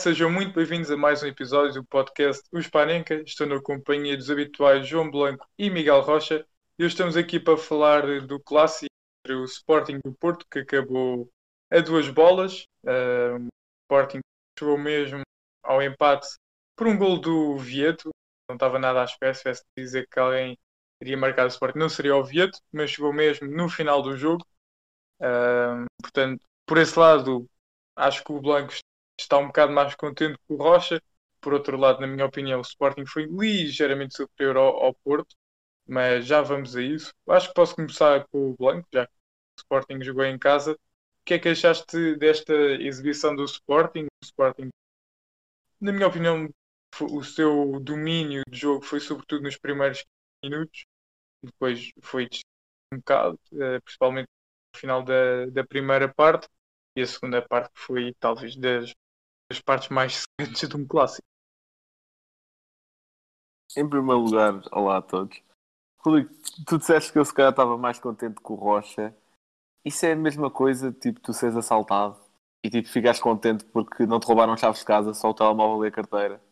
sejam muito bem-vindos a mais um episódio do podcast Os Panenca. Estou na companhia dos habituais João Blanco e Miguel Rocha. E hoje estamos aqui para falar do clássico entre o Sporting e o Porto, que acabou a duas bolas. Uh, o Sporting chegou mesmo ao empate por um gol do Vieto. Não estava nada à espera, se tivesse de dizer que alguém iria marcar o Sporting, não seria o Vieto, mas chegou mesmo no final do jogo. Uh, portanto, por esse lado, acho que o Blanco está um bocado mais contente com o Rocha. Por outro lado, na minha opinião, o Sporting foi ligeiramente superior ao, ao Porto, mas já vamos a isso. Acho que posso começar com o Blanco, já que o Sporting jogou em casa. O que é que achaste desta exibição do Sporting? O Sporting, na minha opinião, o seu domínio de jogo foi sobretudo nos primeiros minutos, depois foi um bocado, eh, principalmente no final da, da primeira parte, e a segunda parte foi talvez das as partes mais secretas de um clássico. Em primeiro lugar, olá a todos. Rodrigo, tu disseste que eu se calhar estava mais contente com o Rocha. Isso é a mesma coisa, tipo, tu seres assaltado e tipo, ficares contente porque não te roubaram chaves de casa, só o telemóvel e a carteira.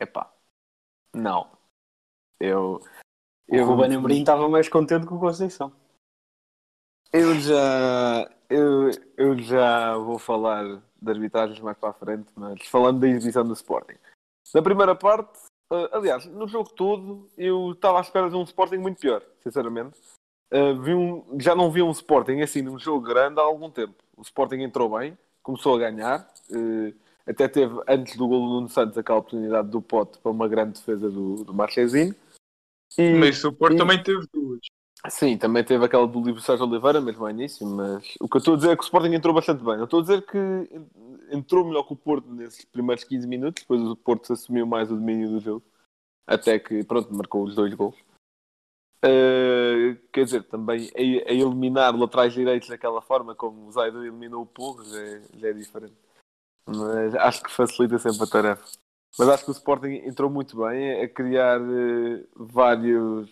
Epá, não. Eu. eu o Ruben Amorim estava mais contente com o Conceição. Eu já. Eu, eu já vou falar de arbitragens mais para a frente, mas falando da exibição do Sporting. Na primeira parte, uh, aliás, no jogo todo, eu estava à espera de um Sporting muito pior, sinceramente. Uh, vi um, já não vi um Sporting assim num jogo grande há algum tempo. O Sporting entrou bem, começou a ganhar, uh, até teve antes do gol do Nuno Santos aquela oportunidade do pote para uma grande defesa do, do Marchezinho. E, mas o Porto e... também teve duas. Sim, também teve aquela do livro Sérgio Oliveira, mesmo ao início, mas o que eu estou a dizer é que o Sporting entrou bastante bem. Eu estou a dizer que entrou melhor que o Porto nesses primeiros 15 minutos, depois o Porto assumiu mais o domínio do jogo, até que, pronto, marcou os dois gols. Uh, quer dizer, também a, a, eliminar laterais direitos daquela forma, como o Zaido eliminou o Porro, já, é, já é diferente. Mas acho que facilita sempre a tarefa. Mas acho que o Sporting entrou muito bem a criar uh, vários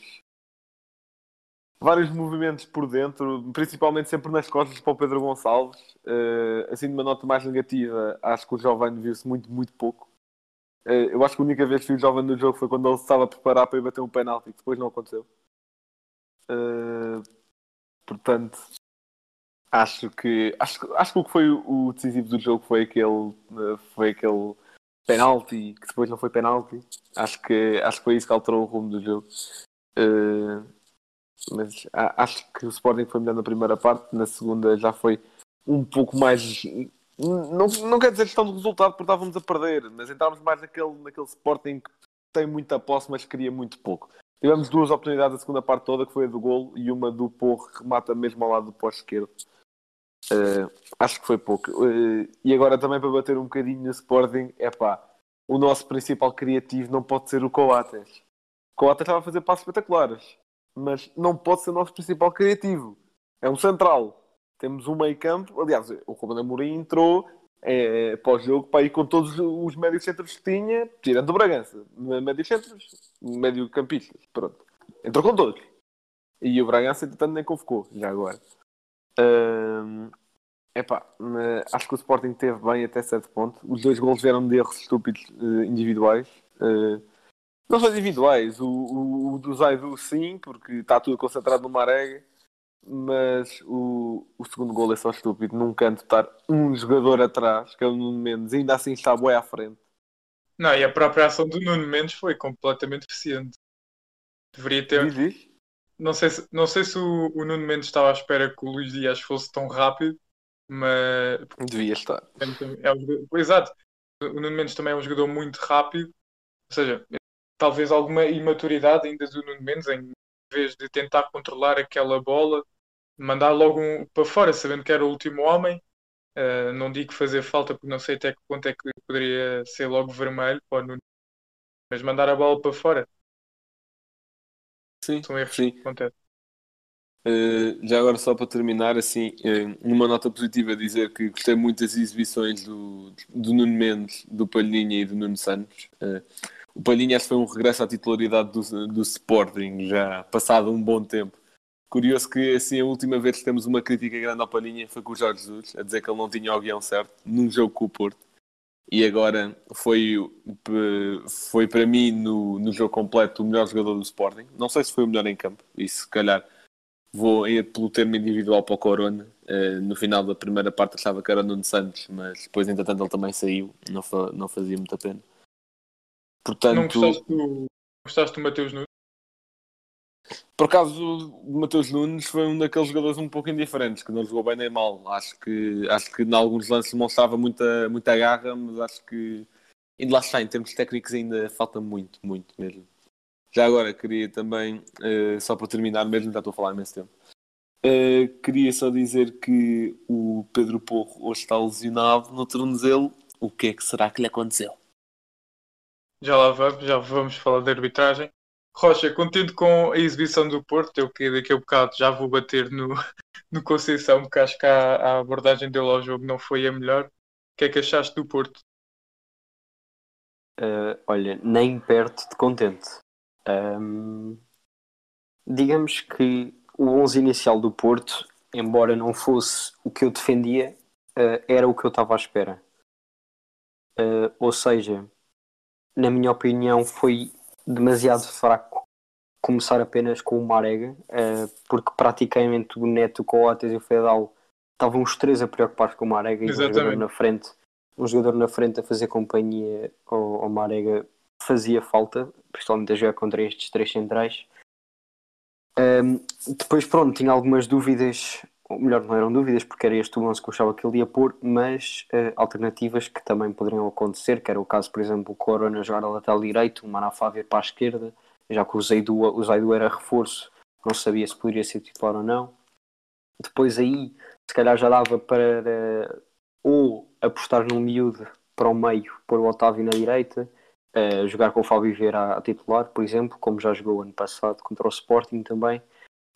vários movimentos por dentro, principalmente sempre nas costas para o Pedro Gonçalves. Uh, assim, de uma nota mais negativa, acho que o Jovem viu-se muito, muito pouco. Uh, eu acho que a única vez que vi o Jovem no jogo foi quando ele estava a preparar para ir bater um penalti, que depois não aconteceu. Uh, portanto, acho que, acho, acho que o que foi o decisivo do jogo foi aquele, foi aquele penalti, que depois não foi penalti. Acho que, acho que foi isso que alterou o rumo do jogo. Uh, mas acho que o Sporting foi melhor na primeira parte, na segunda já foi um pouco mais. Não, não quer dizer questão do resultado porque estávamos a perder, mas entramos mais naquele, naquele Sporting que tem muita posse, mas queria muito pouco. Tivemos duas oportunidades na segunda parte toda, que foi a do gol e uma do Porro, que remata mesmo ao lado do pós esquerdo. Uh, acho que foi pouco. Uh, e agora também para bater um bocadinho no Sporting, é pá, o nosso principal criativo não pode ser o Coates. O Coates estava a fazer passos espetaculares mas não pode ser o nosso principal criativo. É um central. Temos um meio campo. Aliás, o Ruben Amorim entrou é, para o jogo para ir com todos os médios centros que tinha, tirando o Bragança. Médios centros, médio campistas. Pronto. Entrou com todos. E o Bragança, entretanto, nem convocou, já agora. Epá, acho que o Sporting teve bem até certo ponto. Os dois gols vieram de erros estúpidos uh, individuais. Uh, não são individuais. O, o, o do Zaidu, sim, porque está tudo concentrado no Marega. Mas o, o segundo gol é só estúpido. Num canto estar um jogador atrás, que é o Nuno Mendes, ainda assim está boi à frente. Não, e a própria ação do Nuno Mendes foi completamente eficiente. Deveria ter. Diz, diz? Não sei se, não sei se o, o Nuno Mendes estava à espera que o Luís Dias fosse tão rápido, mas. Devia estar. É. Exato. O Nuno Mendes também é um jogador muito rápido. Ou seja, talvez alguma imaturidade ainda do Nuno Mendes, em vez de tentar controlar aquela bola, mandar logo um para fora, sabendo que era o último homem. Uh, não digo fazer falta, porque não sei até que ponto é que poderia ser logo vermelho para o Nuno. Mas mandar a bola para fora Sim, são erros sim. que acontecem. Uh, já agora, só para terminar, assim, uh, uma nota positiva, dizer que gostei muito das exibições do, do Nuno Mendes, do Palhinha e do Nuno Santos. Uh, o Palhinha foi um regresso à titularidade do, do Sporting, já passado um bom tempo. Curioso que, assim, a última vez que temos uma crítica grande ao Palhinha foi com o Jorge Jesus, a dizer que ele não tinha o guião certo, num jogo com o Porto. E agora foi, foi para mim, no, no jogo completo, o melhor jogador do Sporting. Não sei se foi o melhor em campo, e se calhar vou ir pelo termo individual para o Corona. Uh, no final da primeira parte achava que era Nuno Santos, mas depois, entretanto, ele também saiu. Não, não fazia muita pena. Portanto, não gostaste do, gostaste do Mateus Nunes? Por acaso, o Mateus Nunes foi um daqueles jogadores um pouco indiferentes, que não jogou bem nem mal. Acho que, acho que em alguns lances mostrava muita, muita garra, mas acho que ainda lá está, em termos técnicos ainda falta muito, muito mesmo. Já agora, queria também, uh, só para terminar mesmo, já estou a falar imenso tempo, uh, queria só dizer que o Pedro Porro hoje está lesionado no tornozelo. O que é que será que lhe aconteceu? Já lá vamos, já vamos falar de arbitragem. Rocha, contente com a exibição do Porto, eu que daqui a bocado já vou bater no, no Conceição, porque acho que a, a abordagem dele ao jogo não foi a melhor. O que é que achaste do Porto? Uh, olha, nem perto de contente. Um, digamos que o 11 inicial do Porto, embora não fosse o que eu defendia, uh, era o que eu estava à espera. Uh, ou seja, na minha opinião, foi demasiado fraco começar apenas com o Marega, uh, porque praticamente o Neto, o Coates e o Fedal estavam os três a preocupar com o Marega e um jogador na frente, um jogador na frente a fazer companhia ao, ao Marega fazia falta, principalmente a jogar contra estes três centrais. Um, depois, pronto, tinha algumas dúvidas, ou melhor, não eram dúvidas, porque era este o 11 que eu achava que ele ia pôr, mas uh, alternativas que também poderiam acontecer, que era o caso, por exemplo, o Corona jogar a lateral direito, o Manafá vir para a esquerda, já que o Zaidu, o Zaidu era reforço, não sabia se poderia ser titular ou não. Depois aí, se calhar já dava para uh, ou apostar num miúdo para o meio, pôr o Otávio na direita, uh, jogar com o Fábio Vieira a, titular, por exemplo, como já jogou ano passado contra o Sporting também,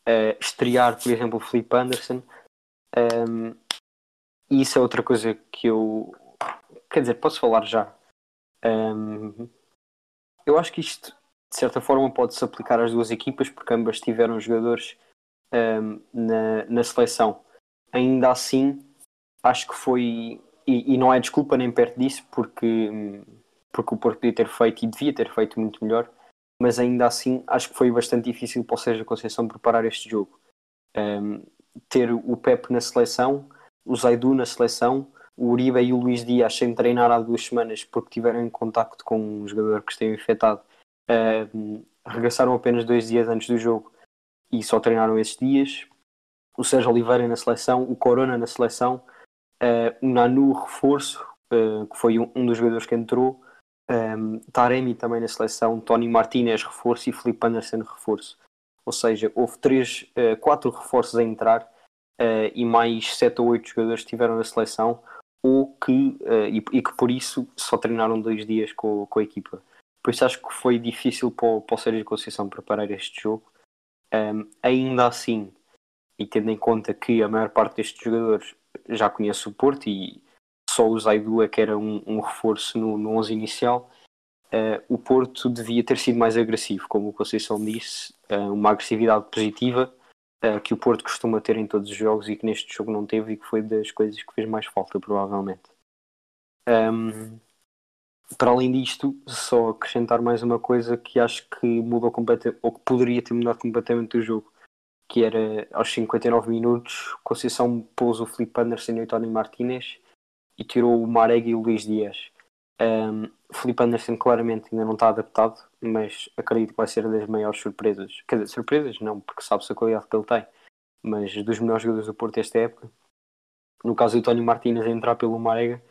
uh, estrear, por exemplo, o Felipe Anderson. Um, e isso é outra coisa que eu. Quer dizer, posso falar já. Um, eu acho que isto, de certa forma, pode-se aplicar às duas equipas, porque ambas tiveram jogadores um, na, na seleção. Ainda assim, acho que foi. E, e, não é desculpa nem perto disso, porque porque o Porto podia ter feito e devia ter feito muito melhor, mas ainda assim acho que foi bastante difícil para o Sérgio Conceição preparar este jogo. Um, ter o Pepe na seleção, o Zaidu na seleção, o Uribe e o Luís Dias sem treinar há duas semanas porque tiveram em contacto com um jogador que esteve infectado, um, regressaram apenas dois dias antes do jogo e só treinaram esses dias. O Sérgio Oliveira na seleção, o Corona na seleção, uh, o Nanu reforço, uh, que foi um, um dos jogadores que entrou, um, Taremi também na seleção, Tony Martinez reforço e Felipe Anderson reforço. Ou seja, houve três, uh, quatro reforços a entrar uh, e mais sete ou oito jogadores estiveram na seleção ou que, uh, e, e, que por isso só treinaram dois dias com, com a equipa. Por isso acho que foi difícil para o, para o Sérgio Conceição preparar este jogo. Um, ainda assim, e tendo em conta que a maior parte destes jogadores já conhece o Porto e só o Zaidu é que era um, um reforço no, no 11 inicial. Uh, o Porto devia ter sido mais agressivo, como o Conceição disse, uh, uma agressividade positiva uh, que o Porto costuma ter em todos os jogos e que neste jogo não teve e que foi das coisas que fez mais falta, provavelmente. Um, para além disto, só acrescentar mais uma coisa que acho que mudou completamente, ou que poderia ter mudado completamente o jogo, que era aos 59 minutos, Conceição pôs o Felipe Anderson e o Tony Martinez e tirou o Marega e o Luís Dias. Um, Felipe Anderson claramente ainda não está adaptado, mas acredito que vai ser das maiores surpresas. Quer dizer, surpresas não, porque sabe-se a qualidade que ele tem, mas dos melhores jogadores do Porto esta época. No caso do Tony Martínez entrar pelo Marega,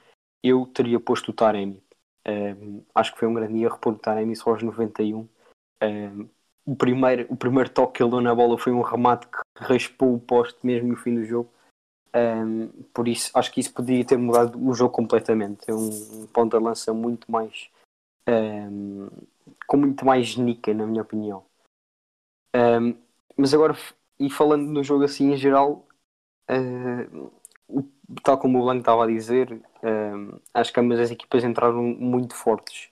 eu teria posto o Taremi. Um, acho que foi um grande erro pôr o Taremi só aos 91. Um, o, primeiro, o primeiro toque que ele deu na bola foi um remate que raspou o poste mesmo no fim do jogo um, por isso, acho que isso poderia ter mudado o jogo completamente. É um, ponto de lança muito mais um, ficou muito mais genica, na minha opinião. Mas agora, e falando no jogo assim em geral, uh, o, tal como o Blanco estava a dizer, um, acho que ambas as equipas entraram muito fortes.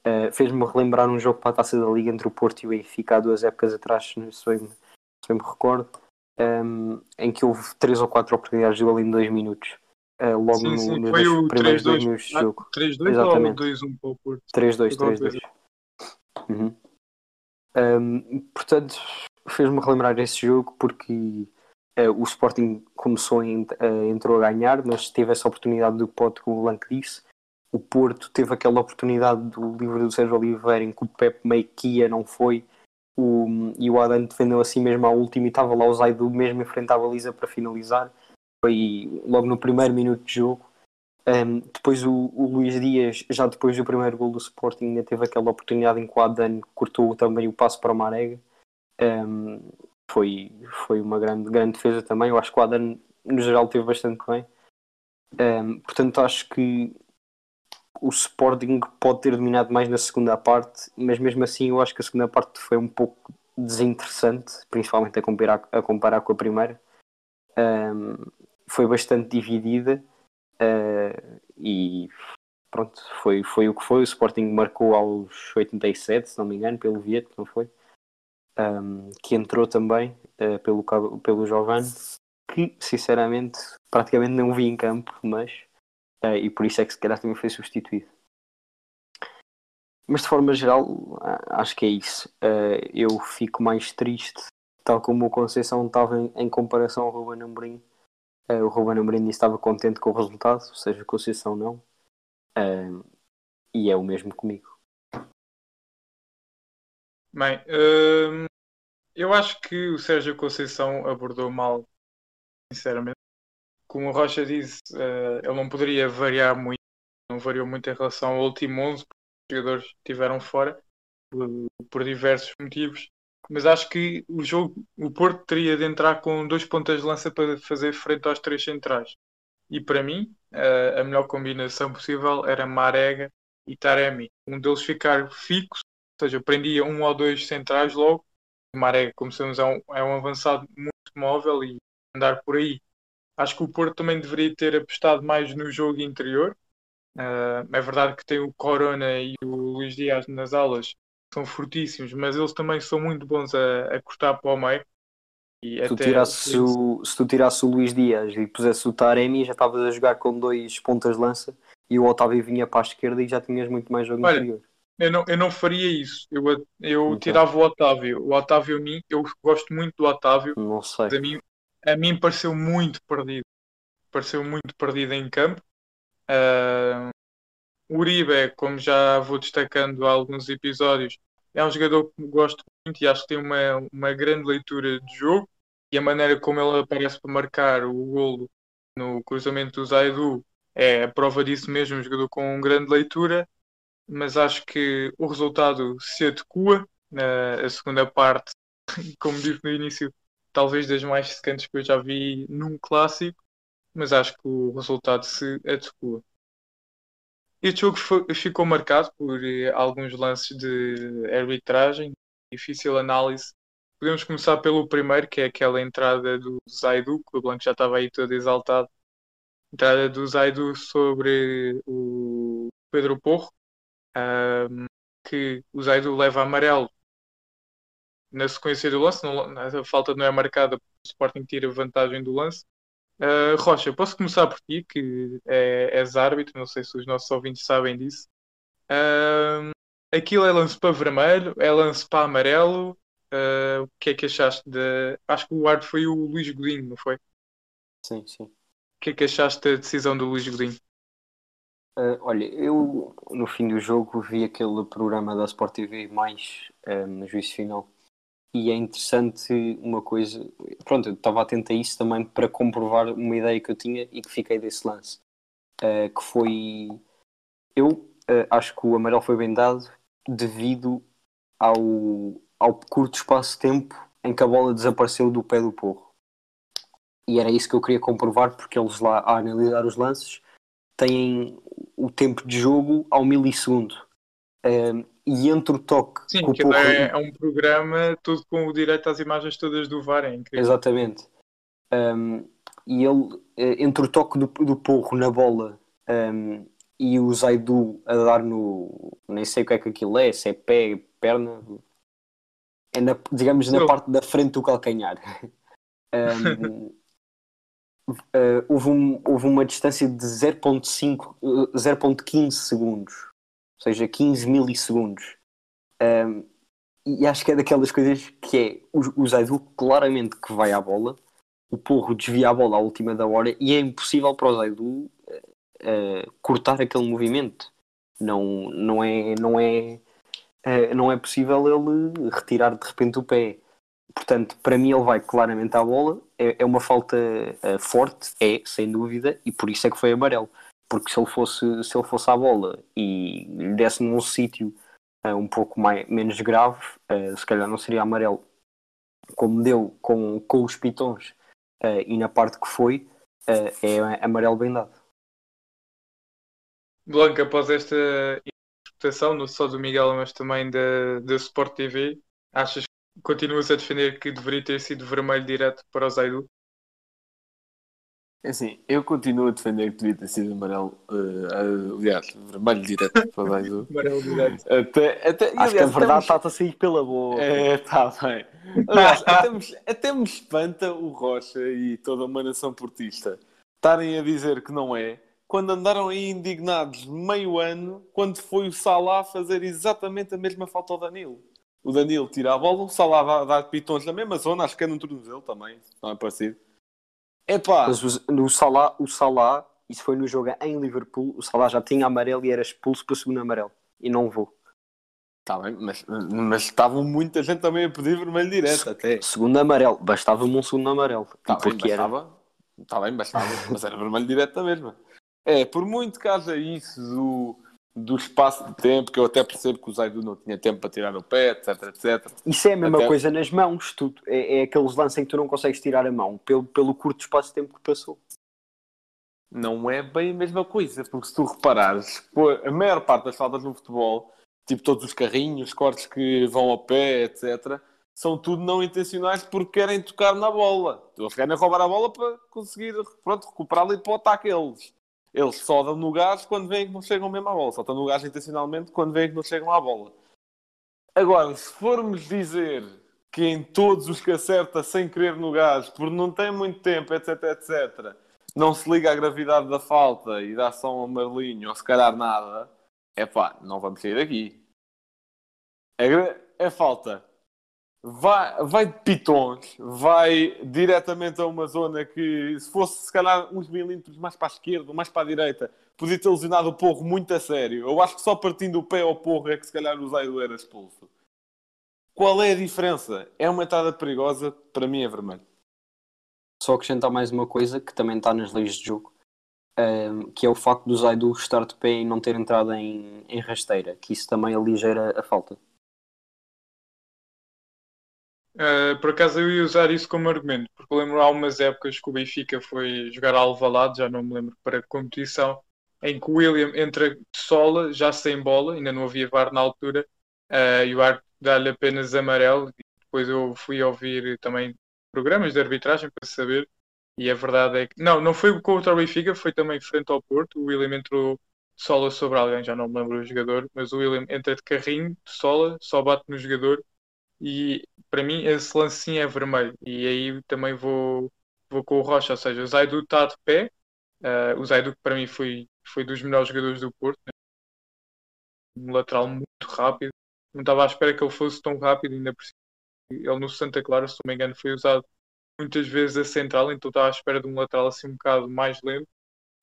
Uh, Fez-me relembrar um jogo para a taça da Liga entre o Porto e o Benfica há duas épocas atrás, se bem, se bem me recordo, um, em que houve três ou quatro oportunidades de gol em dois minutos. Uh, logo Sim, no, sim, nos foi o primeiros 3-2. dois minutos Ah, jogo. 3-2 ou Exatamente. 2-1 para o Porto? 3-2, Igual 3-2. Uhum. Um, portanto, fez-me relembrar esse jogo porque uh, o Sporting começou, a ent- uh, entrou a ganhar, mas teve essa oportunidade do pote, como o Blanco disse. O Porto teve aquela oportunidade do livro do Sérgio Oliveira em que o Pepe meio que ia, não foi. O, e o Adam defendeu assim mesmo à última e estava lá o Zaidu mesmo em frente à baliza para finalizar. Foi logo no primeiro minuto de jogo. Um, depois o, o Luís Dias, já depois do primeiro gol do Sporting, ainda teve aquela oportunidade em que o Adan cortou também o passo para o Marega. Um, foi, foi uma grande, grande defesa também. Eu acho que o Adan, no geral, teve bastante bem. Um, portanto, acho que o Sporting pode ter dominado mais na segunda parte, mas mesmo assim, eu acho que a segunda parte foi um pouco desinteressante, principalmente a comparar, a comparar com a primeira. Um, foi bastante dividida. Uh, e pronto, foi, foi o que foi. O Sporting marcou aos 87, se não me engano, pelo Vieto, não foi? Um, que entrou também uh, pelo, pelo Giovanni, que sinceramente praticamente não vi em campo, mas e por isso é que se calhar também foi substituído. Mas de forma geral, acho que é isso. Uh, eu fico mais triste, tal como o Conceição estava em, em comparação ao Ruben Amorim. Uh, o Ruben Amorim estava contente com o resultado, ou seja, a Conceição não. E é o mesmo comigo. Bem, hum, eu acho que o Sérgio Conceição abordou mal, sinceramente. Como o Rocha disse, eh, ele não poderia variar muito, não variou muito em relação ao último 11, porque os jogadores estiveram fora por, por diversos motivos. Mas acho que o jogo, o Porto teria de entrar com dois pontas de lança para fazer frente aos três centrais. E para mim, eh, a melhor combinação possível era Marega e Taremi. Um deles ficar fixo ou seja, prendia um ou dois centrais logo. Maré, como sabemos, é um, é um avançado muito móvel e andar por aí. Acho que o Porto também deveria ter apostado mais no jogo interior. Ah, é verdade que tem o Corona e o Luís Dias nas alas, que são fortíssimos, mas eles também são muito bons a, a cortar para o meio. E Se tu, até- tirasses o, se tu tirasses o Luís Dias e pusesse o Taremi, já estavas a jogar com dois pontas de lança e o Otávio vinha para a esquerda e já tinhas muito mais jogo Olha, interior. Eu não, eu não faria isso. Eu, eu Então. tirava o Otávio. O Otávio, a mim, eu gosto muito do Otávio. Não sei. Mas a mim, a mim pareceu muito perdido. Pareceu muito perdido em campo. O Uribe, como já vou destacando há alguns episódios, é um jogador que gosto muito e acho que tem uma, uma grande leitura de jogo. E a maneira como ele aparece para marcar o golo no cruzamento do Zaidu é a prova disso mesmo. Um jogador com grande leitura. Mas acho que o resultado se adequa. na a segunda parte, como disse no início, talvez das mais secantes que eu já vi num clássico, mas acho que o resultado se adequa. Este jogo foi- ficou marcado por eh, alguns lances de arbitragem, difícil análise. Podemos começar pelo primeiro, que é aquela entrada do Zaidu, que o Blanco já estava aí todo exaltado. Entrada do Zaidu sobre o Pedro Porro, ahm, que o Zaidu leva amarelo na sequência do lance, não- a falta não é marcada, porque o Sporting tira vantagem do lance. Uh, Rocha, posso começar por ti, que é, és árbitro, não sei se os nossos ouvintes sabem disso. Um, aquilo é lance para vermelho, é lance para amarelo. Uh, o que é que achaste de. Acho que o árbitro foi o Luís Godinho, não foi? O Sim, sim. que é que achaste da decisão do Luís Godinho? Ah, olha, eu no fim do jogo vi aquele programa da Sport TV mais ah, no juízo final e é interessante uma coisa. Pronto, eu estava atento a isso também para comprovar uma ideia que eu tinha e que fiquei desse lance. Ah, que foi. Eu ah, acho que o amarelo foi bem dado devido ao, ao curto espaço de tempo em que a bola desapareceu do pé do porro. E era isso que eu queria comprovar, porque eles lá a analisar os lances têm o tempo de jogo ao milissegundo. Um, e entre o toque Sim, que o aquilo Porro... é, é um programa tudo com o direito às imagens todas do VAR, é incrível. Exatamente. Um, e ele, eh, entre o toque do, do Porro na bola um, e o Zaidu a dar no. Nem sei o que é que aquilo é, se é pé, perna. É na, digamos na Não. parte da frente do calcanhar. Um, eh, houve, um- houve uma distância de 0.5, eh, 0.15 segundos, ou seja, 15 milissegundos. Um, e acho que é daquelas coisas que é o, Zaidu claramente que vai à bola, o Porro desvia a bola à última da hora e é impossível para o Zaidu eh, cortar aquele movimento. Não, não é, não é, eh, não é possível ele retirar de repente o pé. Portanto, para mim ele vai claramente à bola. É, é uma falta eh, forte, é, sem dúvida, e por isso é que foi amarelo. Porque se ele fosse, se ele fosse à bola e lhe desse num sítio eh, um pouco mais, menos grave, eh, se calhar não seria amarelo. Como deu com, com os pitons eh, e na parte que foi, é amarelo bem dado. Blanca, após esta interpretação, não só do Miguel, mas também da, da Sport TV, achas que continuas a defender que deveria ter sido vermelho direto para o Zaidu? É assim, eu continuo a defender que devia ter sido amarelo, eh, aliás, vermelho direto para Zaidu. Amarelo direto. Até, até, Acho que a aliás, verdade está-te a sair pela boca. É, tá bem. Aliás, até, me, até me espanta o Rocha e toda uma nação portista estarem a dizer que não é, quando andaram aí indignados meio ano, quando foi o Salah fazer exatamente a mesma falta ao Danilo. O Danilo tira a bola, o Salah dá, pitons na mesma zona, acho que é no tornozelo também, não é parecido. Epá, Mas o, Salah, o Salah, isso foi no jogo em Liverpool, o Salah já tinha amarelo e era expulso para o segundo amarelo. E não vou. tá bem, mas, mas estavam muita gente também a pedir vermelho direto até. Segundo amarelo, bastava-me um segundo amarelo. Tá bem, porque era. bastava. Tá bem, bastava. mas era vermelho direto da mesma. É, por muito que haja isso do, do espaço de tempo, que eu até percebo que o Zaidu não tinha tempo para tirar o pé, etc, etc. Isso é a mesma Até- coisa nas mãos. Tu, é, é aqueles lances em que tu não consegues tirar a mão pelo, pelo curto espaço de tempo que passou. Não é bem a mesma coisa, porque se tu reparares, a maior parte das faltas no futebol, tipo todos os carrinhos, cortes que vão a pé, etc., são tudo não intencionais porque querem tocar na bola. Eles querem roubar a bola para conseguir pronto, recuperá-la e para o ataque eles. Eles só dão no gás quando veem que não chegam mesmo à bola. Só estão no gás intencionalmente quando veem que não chegam à bola. Agora, se formos dizer que em todos os que acerta sem querer no gás, por não ter muito tempo, etc, etc, não se liga à gravidade da falta e dá só um amarelinho, ou se calhar nada, é pá, não vamos sair daqui. A, a falta vai, vai de pitons, vai diretamente a uma zona que, se fosse se calhar uns milímetros mais para a esquerda ou mais para a direita, podia ter lesionado o porro muito a sério. Eu acho que só partindo o pé ao porro é que se calhar o Zaido era expulso. Qual é a diferença? É uma entrada perigosa, para mim é vermelho. Só acrescentar mais uma coisa que também está nas leis de jogo, ehm, que é o facto do Zaidu estar de pé e não ter entrado em, em rasteira, que isso também aligeira a falta. Uh, por acaso eu ia usar isso como argumento, porque lembro há umas épocas que o Benfica foi jogar a Alvalade, já não me lembro, para competição, em que o William entra de sola, já sem bola, ainda não havia VAR na altura, uh, e o árbitro dá-lhe apenas amarelo. Depois eu fui ouvir também programas de arbitragem para saber, e a verdade é que. Não, não foi contra o Benfica, foi também frente ao Porto. O William entrou de sola sobre alguém, já não me lembro o jogador, mas o William entra de carrinho, de sola, só bate no jogador. E para mim esse lance sim é vermelho. E aí também vou, vou com o Rocha, ou seja, o Zaidu está de pé. Uh, o Zaidu que para mim foi, foi dos melhores jogadores do Porto, né? um lateral muito rápido. Não estava à espera que ele fosse tão rápido, ainda por cima. Ele no Santa Clara, se não me engano, foi usado muitas vezes a central, então estava à espera de um lateral assim um bocado mais lento.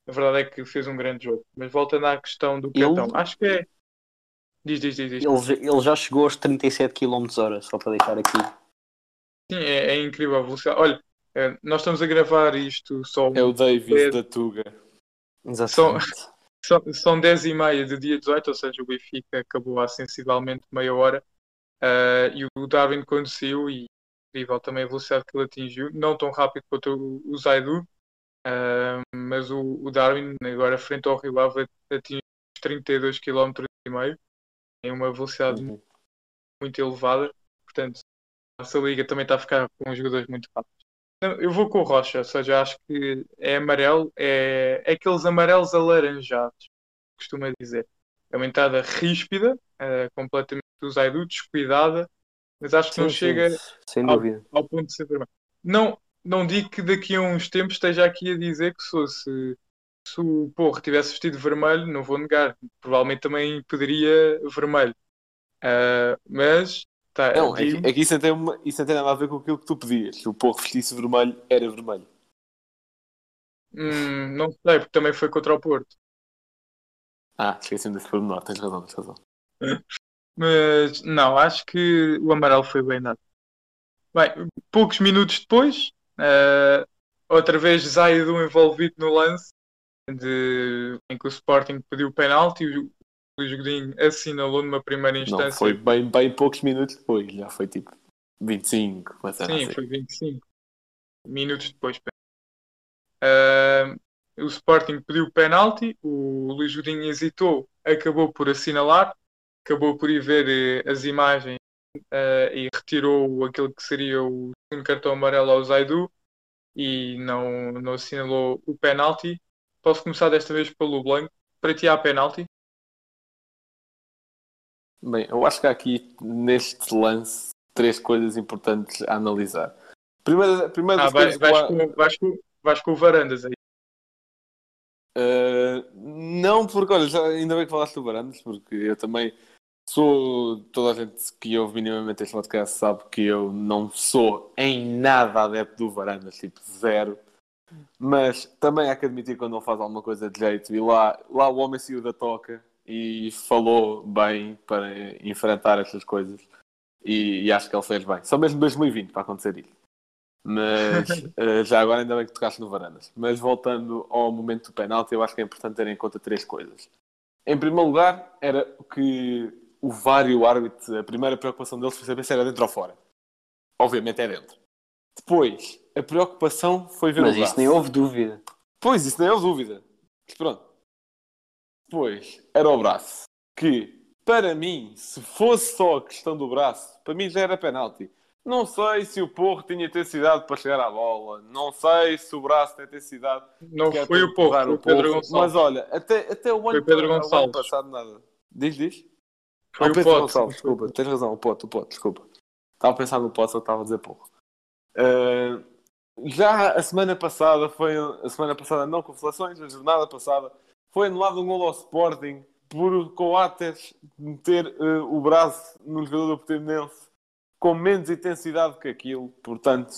A verdade é que fez um grande jogo. Mas voltando à questão do Ele- cartão, acho que é. Diz, diz, diz, diz. Ele, já- ele já chegou aos 37 km hora, só para deixar aqui. Sim, é, é incrível a velocidade. Olha, eh, nós estamos a gravar isto só. É o Davis É. da Tuga. Exatamente. São, são 10 e meia do dia 18, ou seja, o Benfica acabou há sensivelmente meia hora. eh, e o Darwin conduziu e incrível também a velocidade que ele atingiu. Não tão rápido quanto o, o Zaidu, eh, mas o, o Darwin, agora frente ao Rio Ave, atingiu os 32 km e meio. Tem uma velocidade Uhum. muito elevada, portanto, essa liga também está a ficar com jogadores muito rápidos. Eu vou com o Rocha, ou seja, acho que é amarelo, é, é aqueles amarelos alaranjados, costuma dizer. É uma entrada ríspida, eh, completamente do Zaidu, descuidada, mas acho que não Sim, sim, chega ao- ao ponto de ser vermelho. Não, não digo que daqui a uns tempos esteja aqui a dizer que se, fosse- se o Porro tivesse vestido vermelho, não vou negar, provavelmente também pediria vermelho. Ah, mas tá, Não, é digo- que, é que isso, não tem uma- isso não tem nada a ver com aquilo que tu pedias. Se o porro vestisse vermelho, era vermelho. hum, não sei, porque também foi contra o Porto. Ah, esqueci-me desse pormenor, tens razão, tens razão. Mas não, acho que o amarelo foi bem dado. Bem, poucos minutos depois, eh, outra vez Zaidu envolvido no lance de, em que o Sporting pediu o penalti e o Luís Godinho assinalou numa primeira Não, instância. foi bem, bem poucos minutos depois, já foi tipo 25, mas era Sim, assim. foi 25 minutos depois. Eh, o Sporting pediu o penalti, o Luís Godinho hesitou, acabou por assinalar, acabou por ir ver eh, as imagens eh, e retirou aquele que seria o segundo cartão amarelo ao Zaidu e não, não assinalou o penalti. Posso começar desta vez pelo Blanco. Para ti há penalti? Bem, eu acho que há aqui neste lance três coisas importantes a analisar. Primeira, primeira Ah, vais, a- com, vais, com, vais com o Varandas aí. Uh, não, porque olha, já, ainda bem que falaste do Varandas, porque eu também sou. Toda a gente que ouve minimamente este podcast sabe que eu não sou em nada adepto do Varandas, tipo zero. Mas também há que admitir quando ele faz alguma coisa de jeito. E lá, lá o homem saiu da toca e falou bem para enfrentar estas coisas. E, e acho que ele fez bem. Só mesmo 2020 para acontecer isso. Mas eh, já agora ainda bem que tocaste no Varandas. Mas voltando ao momento do penalti, eu acho que é importante ter em conta três coisas. Em primeiro lugar, era que o VAR e o árbitro, a primeira preocupação deles foi saber se era dentro ou fora. Obviamente é dentro. Depois, a preocupação foi ver Mas o braço. isso nem houve dúvida. Pois, isso nem houve dúvida. Mas pronto. Depois, era o braço. Que, para mim, se fosse só a questão do braço, para mim já era penalti. Não sei se o Porro tinha intensidade para chegar à bola. Não sei se o braço tem intensidade. Não foi o Porro, foi o Pedro Porro. Gonçalves. Mas olha, até, até o ano, Foi Pedro o ano Gonçalves. passado nada. Diz, diz. Foi Ah, o Pedro Pote. Gonçalves, desculpa, tens razão, o Pote, o Pote, desculpa. Estava a pensar no Pote, só estava a dizer porra. Ah, já a semana passada foi a semana passada não com reflexões, a jornada passada foi anulado um gol ao Sporting por o Coates meter ah, o braço no jogador do Portimonense com menos intensidade que aquilo, portanto,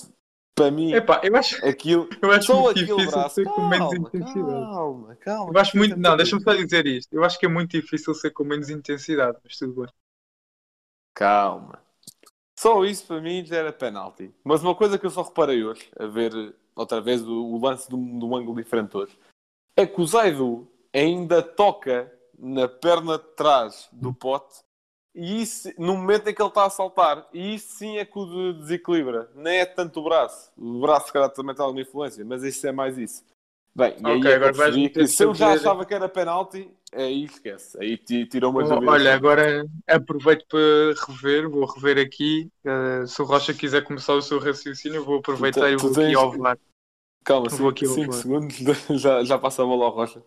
para mim, Epá, eu acho, aquilo eu acho só muito aquele difícil braço. ser com menos Calma, intensidade. calma, calma. Eu acho muito. Não, Calma. deixa-me só dizer isto. Eu acho que é muito difícil ser com menos intensidade, mas tudo bem. Calma. Só isso para mim já era penalti. Mas uma coisa que eu só reparei hoje, a ver outra vez o, o lance de um, ângulo diferente hoje, é que o Zaidu ainda toca na perna de trás do pote e isso no momento em que ele está a saltar. E isso sim é que o de- desequilibra. Nem é tanto o braço. O braço, se calhar, também tem alguma influência, mas isso é mais isso. Bem, e aí Ok, que eu agora vais que se eu já achava que era penalti, aí esquece. Aí ti- tirou umas dúvidas. Olha, agora aproveito para rever, vou rever aqui. eh, se o Rocha quiser começar o seu raciocínio, vou aproveitar Tu- e vou aqui tens- ao VAR. Calma, Vou aqui 5 ao segundos, já, já passa a bola ao Rocha.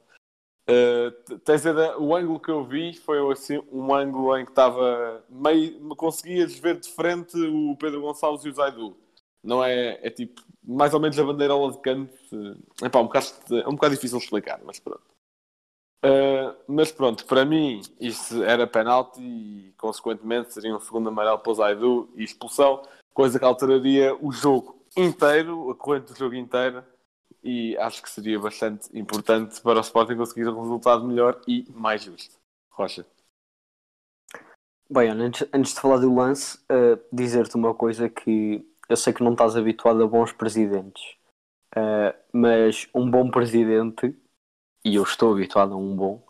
Uh, tens ideia- o ângulo que eu vi foi assim, um ângulo em que estava meio. conseguias ver de frente o Pedro Gonçalves e o Zaidu. Não é, é tipo mais ou menos a bandeirola de canto. É, pá, um bocado, é um bocado difícil explicar, mas pronto. Uh, mas pronto, para mim isto era penalti e consequentemente seria um segundo amarelo para o Zaidu e expulsão, coisa que alteraria o jogo inteiro, a corrente do jogo inteiro e acho que seria bastante importante para o Sporting conseguir um resultado melhor e mais justo. Rocha. Bem, antes, antes de falar do lance, eh, dizer-te uma coisa que eu sei que não estás habituado a bons presidentes, eh, mas um bom presidente, e eu estou habituado a um bom,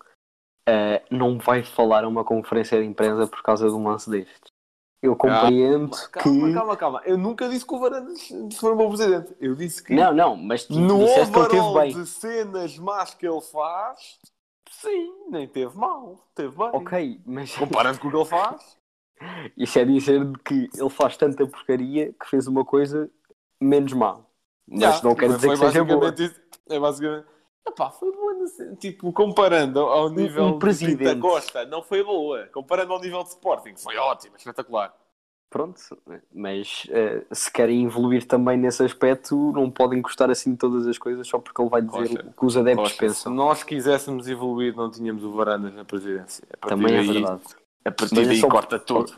eh, não vai falar a uma conferência de imprensa por causa de um lance destes. Eu compreendo Calma, que. calma, calma. Eu nunca disse que o Varandas foi um bom presidente. Eu disse que Não, não, mas no disseste que ele teve bem. de cenas más que ele faz, Sim, nem teve mal. Teve bem. Ok, mas Comparando com o que ele faz. isso é dizer que ele faz tanta porcaria que fez uma coisa menos má. Mas Já, não quer foi dizer que seja boa. isso. É basicamente. Epá, foi boa, no tipo, comparando ao nível um de presidente. Da Costa, não foi boa. Comparando ao nível de Sporting, foi ótimo, espetacular. Pronto, mas eh, se querem evoluir também nesse aspecto, não podem gostar assim de todas as coisas só porque ele vai dizer o que os adeptos Costa, se pensam. nós quiséssemos evoluir, não tínhamos o Varandas na presidência. Também é verdade. A partir daí só- corta tudo.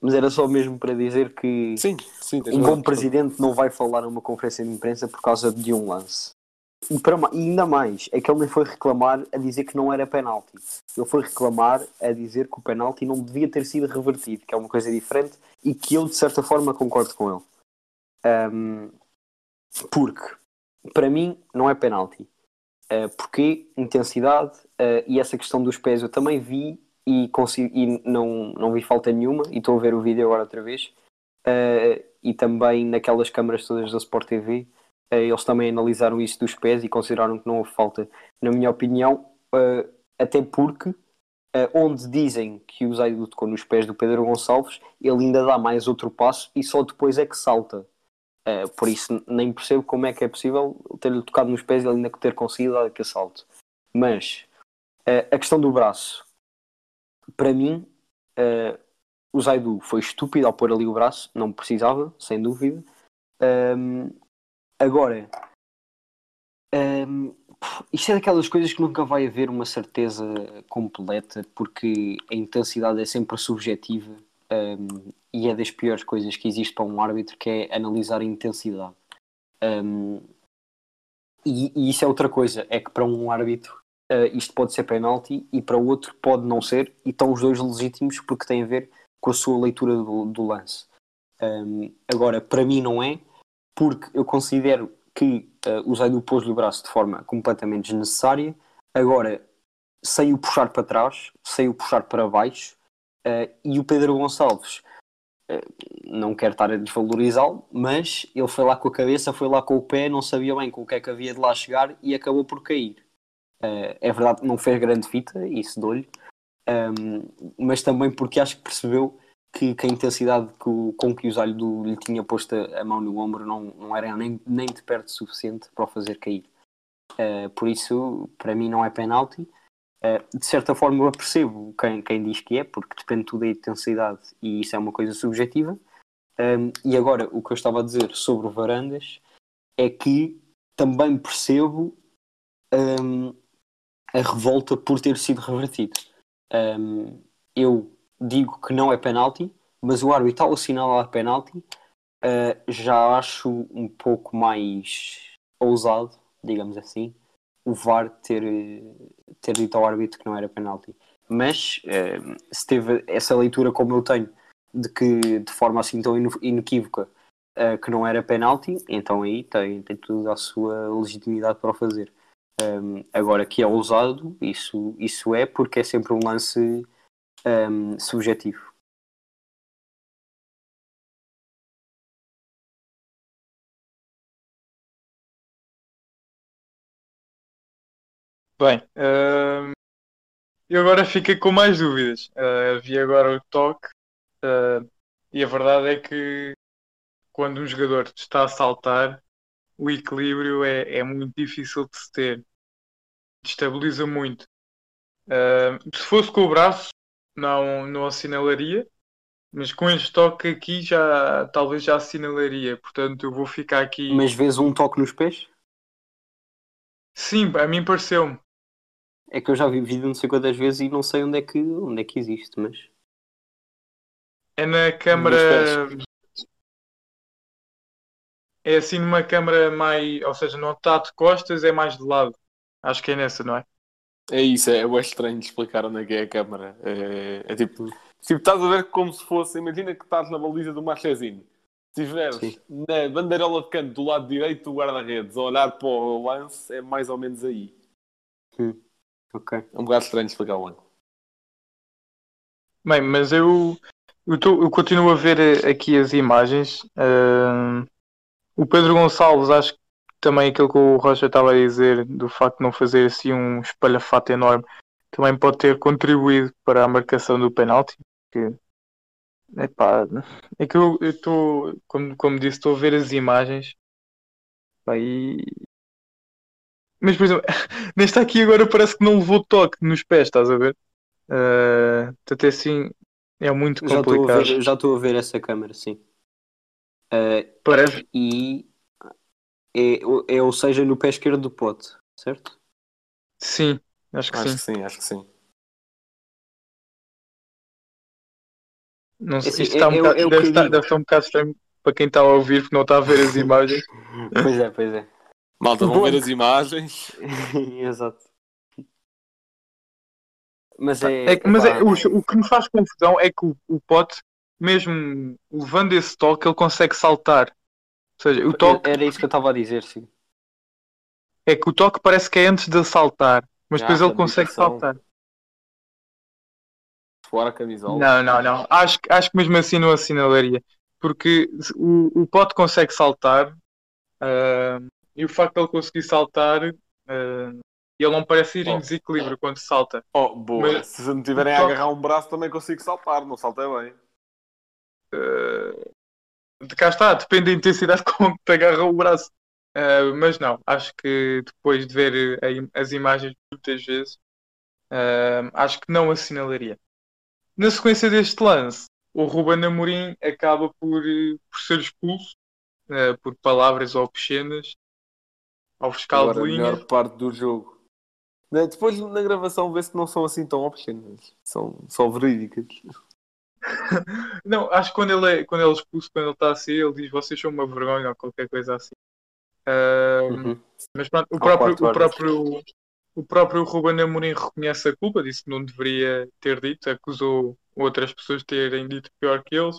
Mas era só mesmo para dizer que Sim, sim. um bom presidente não vai falar numa conferência de imprensa por causa de um lance. E, para e ainda mais, é que ele nem foi reclamar a dizer que não era penalti. Ele foi reclamar a dizer que o penalti não devia ter sido revertido, que é uma coisa diferente e que eu, de certa forma, concordo com ele. Ahm, porque, para mim, não é penalti. Uh, porque intensidade uh, e essa questão dos pés eu também vi e, consigo, e não, não vi falta nenhuma e estou a ver o vídeo agora outra vez. Uh, e também naquelas câmaras todas da Sport TV uh, eles também analisaram isso dos pés e consideraram que não houve falta. Na minha opinião uh, até porque onde dizem que o Zaidu tocou nos pés do Pedro Gonçalves ele ainda dá mais outro passo e só depois é que salta. Por isso nem percebo como é que é possível ter-lhe tocado nos pés e ele ainda ter conseguido dar aquele salto. Mas a questão do braço para mim o Zaidu foi estúpido ao pôr ali o braço, não precisava, sem dúvida. Um, agora, um, isto é daquelas coisas que nunca vai haver uma certeza completa, porque a intensidade é sempre subjetiva um, e é das piores coisas que existe para um árbitro, que é analisar a intensidade. E, e, isso é outra coisa, é que para um árbitro uh, isto pode ser penalti e para o outro pode não ser, e estão os dois legítimos porque tem a ver com a sua leitura do, do lance. Um, agora, para mim não é, porque eu considero que uh, o Zaidu pôs-lhe o braço de forma completamente desnecessária. Agora, sem o puxar para trás, sem o puxar para baixo, uh, e o Pedro Gonçalves, não quero estar a desvalorizá-lo, mas ele foi lá com a cabeça, foi lá com o pé, não sabia bem com o que é que havia de lá chegar e acabou por cair. É verdade que não fez grande fita, isso dou-lhe, um, mas também porque acho que percebeu que, que a intensidade que, com que o Zalho lhe tinha posto a mão no ombro não, não era nem, nem de perto suficiente para o fazer cair. Uh, por isso, para mim, não é penalti. Uh, de certa forma, eu percebo quem, quem diz que é, porque depende tudo da intensidade e isso é uma coisa subjetiva. Um, e agora, o que eu estava a dizer sobre o Varandas é que também percebo um, a revolta por ter sido revertido. Um, eu digo que não é penalti, mas o árbitro ao assinalar penalti uh, já acho um pouco mais ousado, digamos assim, o VAR ter, ter dito ao árbitro que não era penalti. Mas se teve essa leitura como eu tenho, de que de forma assim tão inequívoca uh, que não era penalti, então aí tem, tem tudo a sua legitimidade para o fazer. Um, agora que é ousado, isso, isso é porque é sempre um lance um, subjetivo. Bem, uh, eu agora fiquei com mais dúvidas. Uh, vi agora o toque uh, e a verdade é que quando um jogador está a saltar, o equilíbrio é, é muito difícil de se ter. Destabiliza muito. Uh, se fosse com o braço, não, não assinalaria, mas com este toque aqui já talvez já assinalaria. Portanto, eu vou ficar aqui. Mas vês um toque nos pés? Sim, a mim pareceu-me. É que eu já vi vídeo não sei quantas vezes e não sei onde é que, onde é que existe, mas. É na câmara. É assim numa câmara mais. Ou seja, não está de costas, é mais de lado. Acho que é nessa, não é? É isso, é, é estranho de explicar onde é que é a câmara. É, é tipo, tipo, estás a ver como se fosse, imagina que estás na baliza do Marchezinho. Se estiveres Sim. na bandeirola de canto do lado direito do guarda-redes a olhar para o lance, é mais ou menos aí. Ok. É um bocado estranho de explicar o ângulo. Bem, mas eu, eu, tô- eu continuo a ver eh, aqui as imagens. Ah, o Pedro Gonçalves acho que também aquilo que o Rocha estava a dizer, do facto de não fazer assim um espalhafato enorme, também pode ter contribuído para a marcação do penalti. Que, epá, é que eu estou, como, como disse, estou a ver as imagens. Pá, e... Mas, por exemplo, neste aqui agora parece que não levou toque nos pés, estás a ver? Uh, até assim é muito Já estou a complicado. ver, já estou a ver essa câmera, sim. Uh, Parece, e é, é, ou seja, no pé esquerdo do pote, certo? sim, acho que Acho sim. que sim, acho que sim. Não sei, Assim, isto está um é- é- bocado- é deve, estar, deve estar um bocado estranho para quem está a ouvir porque não está a ver as imagens. Pois é, pois é. Malta, vão ver as imagens. Exato. Mas é. É mas é, o, o que me faz confusão é que o, o Pote, mesmo levando esse toque, ele consegue saltar. Ou seja, o toque Era isso que eu estava a dizer, sim. é que o toque parece que é antes de saltar, mas Já, depois ele consegue saltar. Fora a camisola. Não, não, não. Acho, que- acho que mesmo assim não assinalaria. Porque o, o Pote consegue saltar ah, e o facto de ele conseguir saltar, ah, ele não parece ir em Oh. desequilíbrio quando salta. Oh, boa. Mas- Se me tiverem a Toque. agarrar um braço, também consigo saltar. Não saltei bem. Uh, de cá está, depende da intensidade com que te agarra o braço. Uh, mas não, acho que depois de ver a im- as imagens muitas vezes, uh, acho que não assinalaria. Na sequência deste lance, o Ruben Amorim acaba por, uh, por ser expulso uh, por palavras obscenas ao fiscal Agora, a de linha. melhor parte do jogo. Depois na gravação vê-se que não são assim tão obscenas. São só verídicas. Não, acho que quando ele é, quando ele é expulso, quando ele está assim, ele diz vocês são uma vergonha ou qualquer coisa assim. Uh, Uhum. Mas pronto, o Ao próprio, o próprio, o próprio Ruben Amorim reconhece a culpa, disse que não deveria ter dito, acusou outras pessoas de terem dito pior que eles.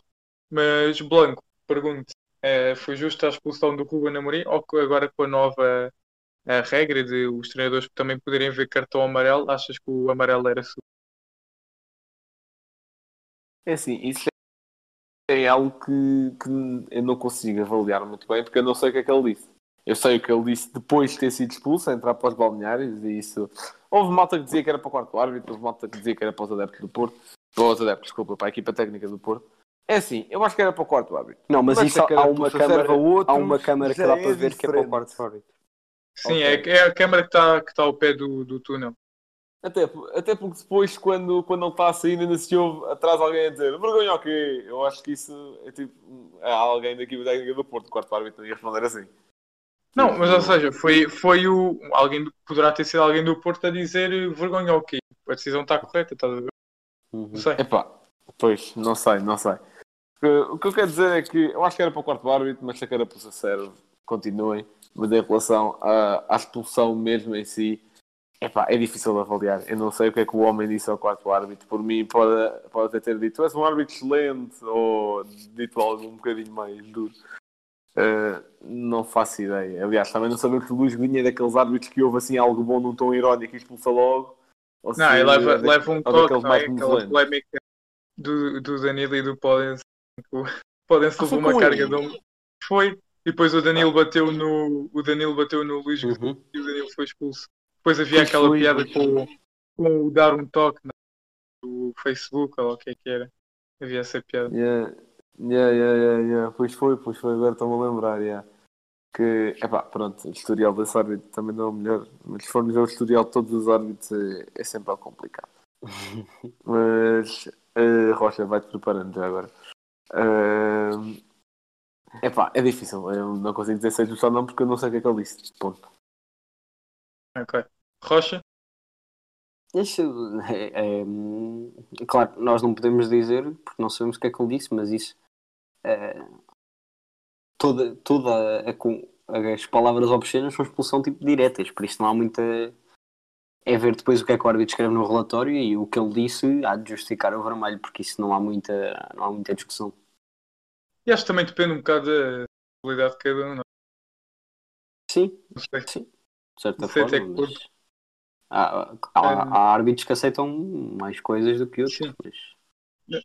Mas Blanco, pergunto, eh, foi justa a expulsão do Ruben Amorim ou agora com a nova eh, regra de os treinadores também poderem ver cartão amarelo, achas que o amarelo era su- É assim, isso é algo que, que eu não consigo avaliar muito bem porque eu não sei o que é que ele disse. Eu sei o que ele disse depois de ter sido expulso, a entrar para os balneários e isso. Houve malta que dizia que era para o quarto árbitro, houve malta que dizia que era para os adeptos do Porto, para os adeptos, desculpa, para a equipa técnica do Porto. É assim, eu acho que era para o quarto árbitro. Não, mas Mas isso há uma câmara, serve a outros, há uma câmara que dá é para ver que é para o diferente. quarto árbitro. Sim, Ok. é, é a câmara que está que tá ao pé do, do túnel. Até, até porque depois, quando, quando ele está a sair, ainda se ouve atrás alguém a dizer vergonha o quê? Eu acho que isso é tipo há alguém da equipa técnica do Porto, o quarto árbitro, ia responder assim. Não, mas ou seja, foi, foi o, alguém do- poderá ter sido alguém do Porto a dizer vergonha quê? A decisão está correta, estás a ver? Uhum. Não sei. Epá, pois, não sei, não sei. O que- O que eu quero dizer é que eu acho que era para o quarto árbitro, mas se a carapuça serve, continuem. Mas em relação à, à expulsão mesmo em si, epá, é difícil de avaliar. Eu não sei o que é que o homem disse ao quarto árbitro. Por mim, pode, pode até ter dito: tu és um árbitro excelente, ou dito algo um bocadinho mais duro. Uh, não faço ideia. Aliás, também não sabemos se o Luís Vinha é daqueles árbitros que houve assim algo bom num tom irónico e expulsa logo. Não, se e leva, é leva um toque, não é? Aquela polémica do, do Danilo e do Podense. O Podense Ah, foi levou uma carga ele? de um. Foi. E depois o Danilo bateu no. O Danilo bateu no Luís Uhum. e o Danilo foi expulso. Depois havia aquela foi, piada com, com o dar um toque no Facebook, ou o que é que era. Havia essa piada. Yeah, yeah, yeah, yeah, yeah. Pois foi, pois foi, agora estou-me a lembrar, yeah. Que, epá, pronto, o historial desse árbitro também não é o melhor, mas se formos ver o historial de todos os árbitros é, é sempre algo complicado. mas, eh, Rocha, vai-te preparando já agora. Uh, epá, é difícil, eu não consigo dizer seja só não porque eu não sei o que é que ele disse, ponto. Ok. Rocha? Isso é, é, claro, nós não podemos dizer, porque não sabemos o que é que ele disse, mas isso é, toda, toda a, com- as palavras obscenas são expulsão tipo diretas, por isso não há muita é ver depois o que é que o árbitro escreve no relatório e o que ele disse há de justificar o vermelho, porque isso não há muita, não há muita discussão. E acho que também depende um bocado da habilidade de cada um. Não, Sim, não sei. De certa Não sei até forma, que mas há, há, há árbitros que aceitam mais coisas do que outros, mas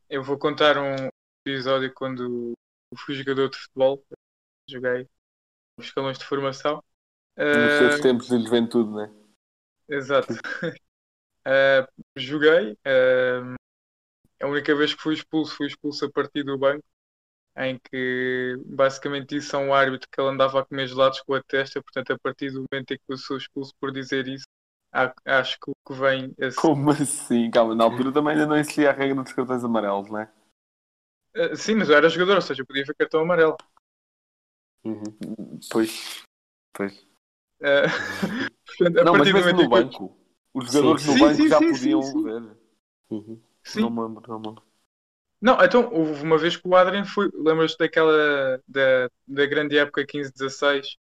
Eu vou contar um episódio quando eu fui jogador de futebol, joguei nos escalões de formação Nos Ah, seus tempos de juventude, né? Exato. Ah, joguei. ah, a única vez que fui expulso, fui expulso a partir do banco, em que basicamente disse a um árbitro que ele andava a comer gelados com a testa, portanto, a partir do momento em que eu sou expulso por dizer isso, acho que o que vem a seguir- Como assim? Calma, na altura também ainda não existia a regra dos cartões amarelos, né? Ah, Sim, mas eu era jogador, ou seja, eu podia ver cartão amarelo. Uhum. Pois. Pois. Ah, portanto, a Não, mas partir do mesmo no em que banco. Os jogadores Sim, no banco sim, já sim, podiam sim, sim. ver. Uhum. Sim. Não me lembro, não me lembro. Não, então houve uma vez que o Adrien foi. Lembras-te daquela. Da, da grande época 15-16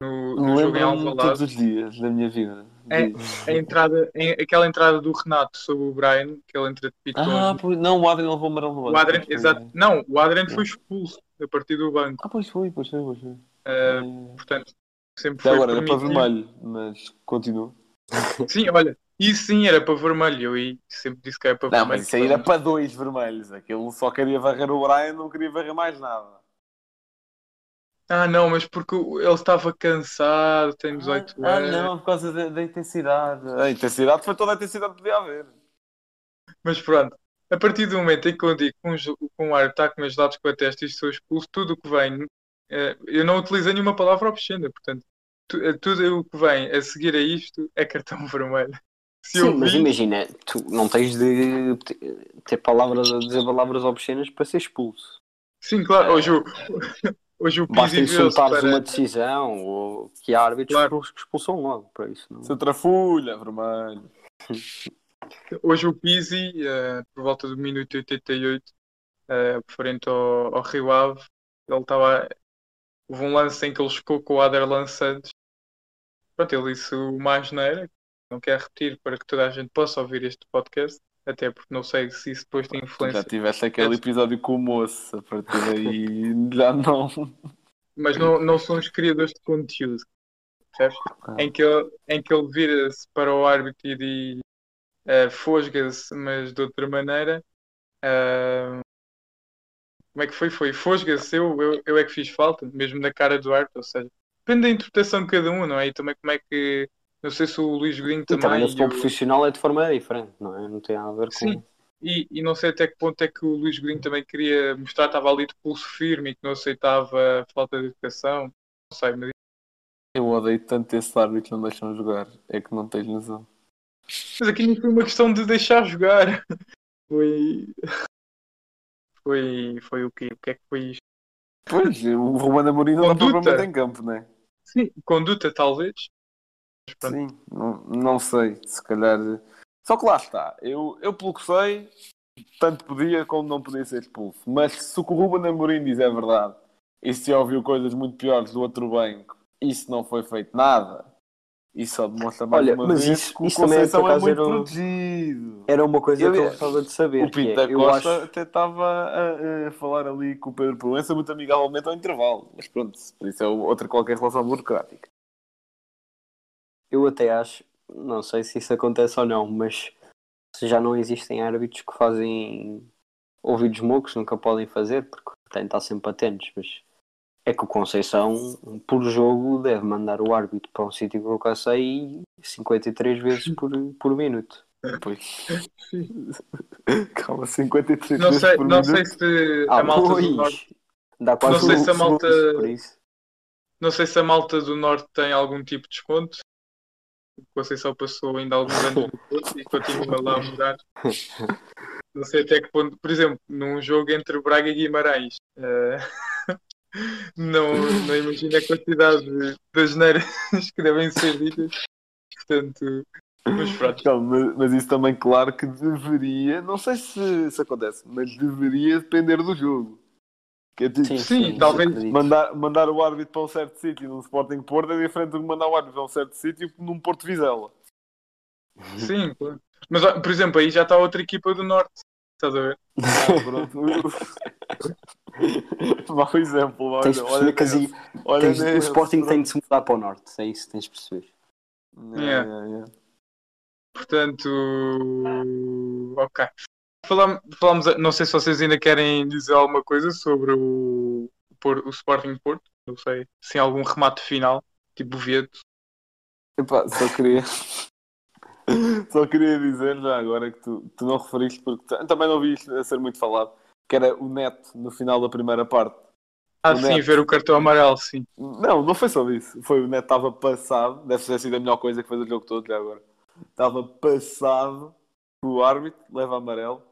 no, no jogo em Alvalade? todos os dias da minha vida. É, a entrada, em- aquela entrada do Renato sobre o Brian, que ele entra de pitons. Ah, não, o Adrien levou amarelo o Adrien, Pois foi. exato. Não, o Adrien foi expulso a partir do banco. Ah, pois foi, pois foi, pois foi. Ah, É. portanto, sempre foi agora era para permitido. vermelho, mas continua. Sim, olha, isso sim era para vermelho. Eu aí sempre disse que era para Não, vermelho. mas isso aí era para dois vermelhos. Aquilo só queria varrer o Brian, não queria varrer mais nada. Ah, não, mas porque ele estava cansado, tem 18 ah, anos. não, por causa da, da intensidade. A intensidade foi toda a intensidade que podia haver. Mas pronto, a partir do momento em que eu digo que um, um está com meus dados com a testa e sou expulso, tudo o que vem, eh, eu não utilizei nenhuma palavra obscena, portanto, tudo o que vem a seguir a isto é cartão vermelho. Se Sim, eu mas vi, imagina, tu não tens de te- ter palavras a dizer palavras obscenas para ser expulso. sim, claro, hoje o, hoje o Basta insultares para... uma decisão ou que há árbitros Claro. que expulsam logo para isso. Não? Seu trafulha, vermelho. Hoje o Pizzi, eh, por volta do minuto 88, eh, frente ao, ao Rio Ave, ele estava. Houve um lance em que ele chocou com o Aderlan Santos. Pronto, ele disse uma asneira, não quero repetir para que toda a gente possa ouvir este podcast, até porque não sei se isso depois tem Tu já influência. tiveste aquele episódio com o moço, a partir daí já não. Mas não, não são os criadores de conteúdo, percebes? Ah. Em que ele, em que ele vira-se para o árbitro e diz eh, fosga-se, mas de outra maneira. ah, como é que foi? Foi fosga-se, eu, eu, eu é que fiz falta, mesmo na cara do árbitro, ou seja, depende da interpretação de cada um, não é? E também como é que. Não sei se o Luís Godinho E também também. o- profissional é de forma diferente, não é? Não tem nada a ver com. Sim. E, e não sei até que ponto é que o Luís Godinho também queria mostrar que estava ali de pulso firme e que não aceitava a falta de educação. Não sei, mas Eu odeio tanto esse árbitro, não deixam jogar. É que não tens noção. Mas aqui não foi uma questão de deixar jogar. Foi. Foi. Foi o quê? O que é que foi isto? Pois, o Romano Amorim não dá Conduta. propriamente em campo, né? Sim, conduta talvez. Sim, não, não sei. Se calhar. Só que lá está. Eu, eu pelo que sei, tanto podia como não podia ser expulso. Mas se o que o Ruben Amorim diz é verdade, e se ouviu coisas muito piores do outro banco, se não foi feito nada, isso só demonstra mais Olha, uma mas vez isso- que o isso é, Conceição é, acaso, muito era protegido. Era uma coisa Eu- que eu gostava de saber. O Pinto da é, Costa acho- até estava a, a falar ali com o Pedro Proença muito amigavelmente ao intervalo. Mas pronto, por isso é outra qualquer relação burocrática. Eu até acho, não sei se isso acontece ou não, mas se já não existem árbitros que fazem ouvidos mocos, nunca podem fazer, porque têm de estar sempre atentos. Mas é que o Conceição, por jogo, deve mandar o árbitro para um sítio que eu cá sei 53 vezes por, por minuto. Pois. Calma, 53 Não vezes sei, por não minuto. sei se Ah, a malta do pois! norte. Dá quase Não sei um se a malta-. Não sei se a malta do norte tem algum tipo de desconto. O Conceição passou ainda alguns anos e continua lá a morar. Não sei até que ponto, por exemplo, num jogo entre Braga e Guimarães, eh, não, não imagino a quantidade de, de asneiras que devem ser ditas. Portanto, mas pronto. Calma, mas, mas isso também, claro que deveria, não sei se, se acontece, mas deveria depender do jogo. Que é tipo, Sim, Sim, sim, talvez mandar, mandar o árbitro para um certo sítio num Sporting Porto é diferente do que mandar o árbitro para um certo sítio num Porto Vizela. Sim, claro. Mas, por exemplo, aí já está outra equipa do Norte. Estás a ver? Ah, pronto. mau exemplo. Olha, Tens de perceber que as- nesse, olha tens- o Sporting pronto. tem de se mudar para o norte, é isso que tens de perceber. Yeah, Yeah. yeah, yeah. Portanto, ok. Falam- Falamos, não sei se vocês ainda querem dizer alguma coisa sobre o, o Sporting Porto. Não sei se há algum remate final tipo Vieto. Epá, só queria. só queria dizer já agora que tu, tu não referiste, porque tu- também não vi isto a ser muito falado, que era o Neto no final da primeira parte. Ah, O sim, Neto. ver o cartão amarelo, sim. Não, não foi só isso. Foi o Neto estava passado, deve ter sido a melhor coisa que fez o jogo todo já agora. Estava passado, o árbitro leva amarelo.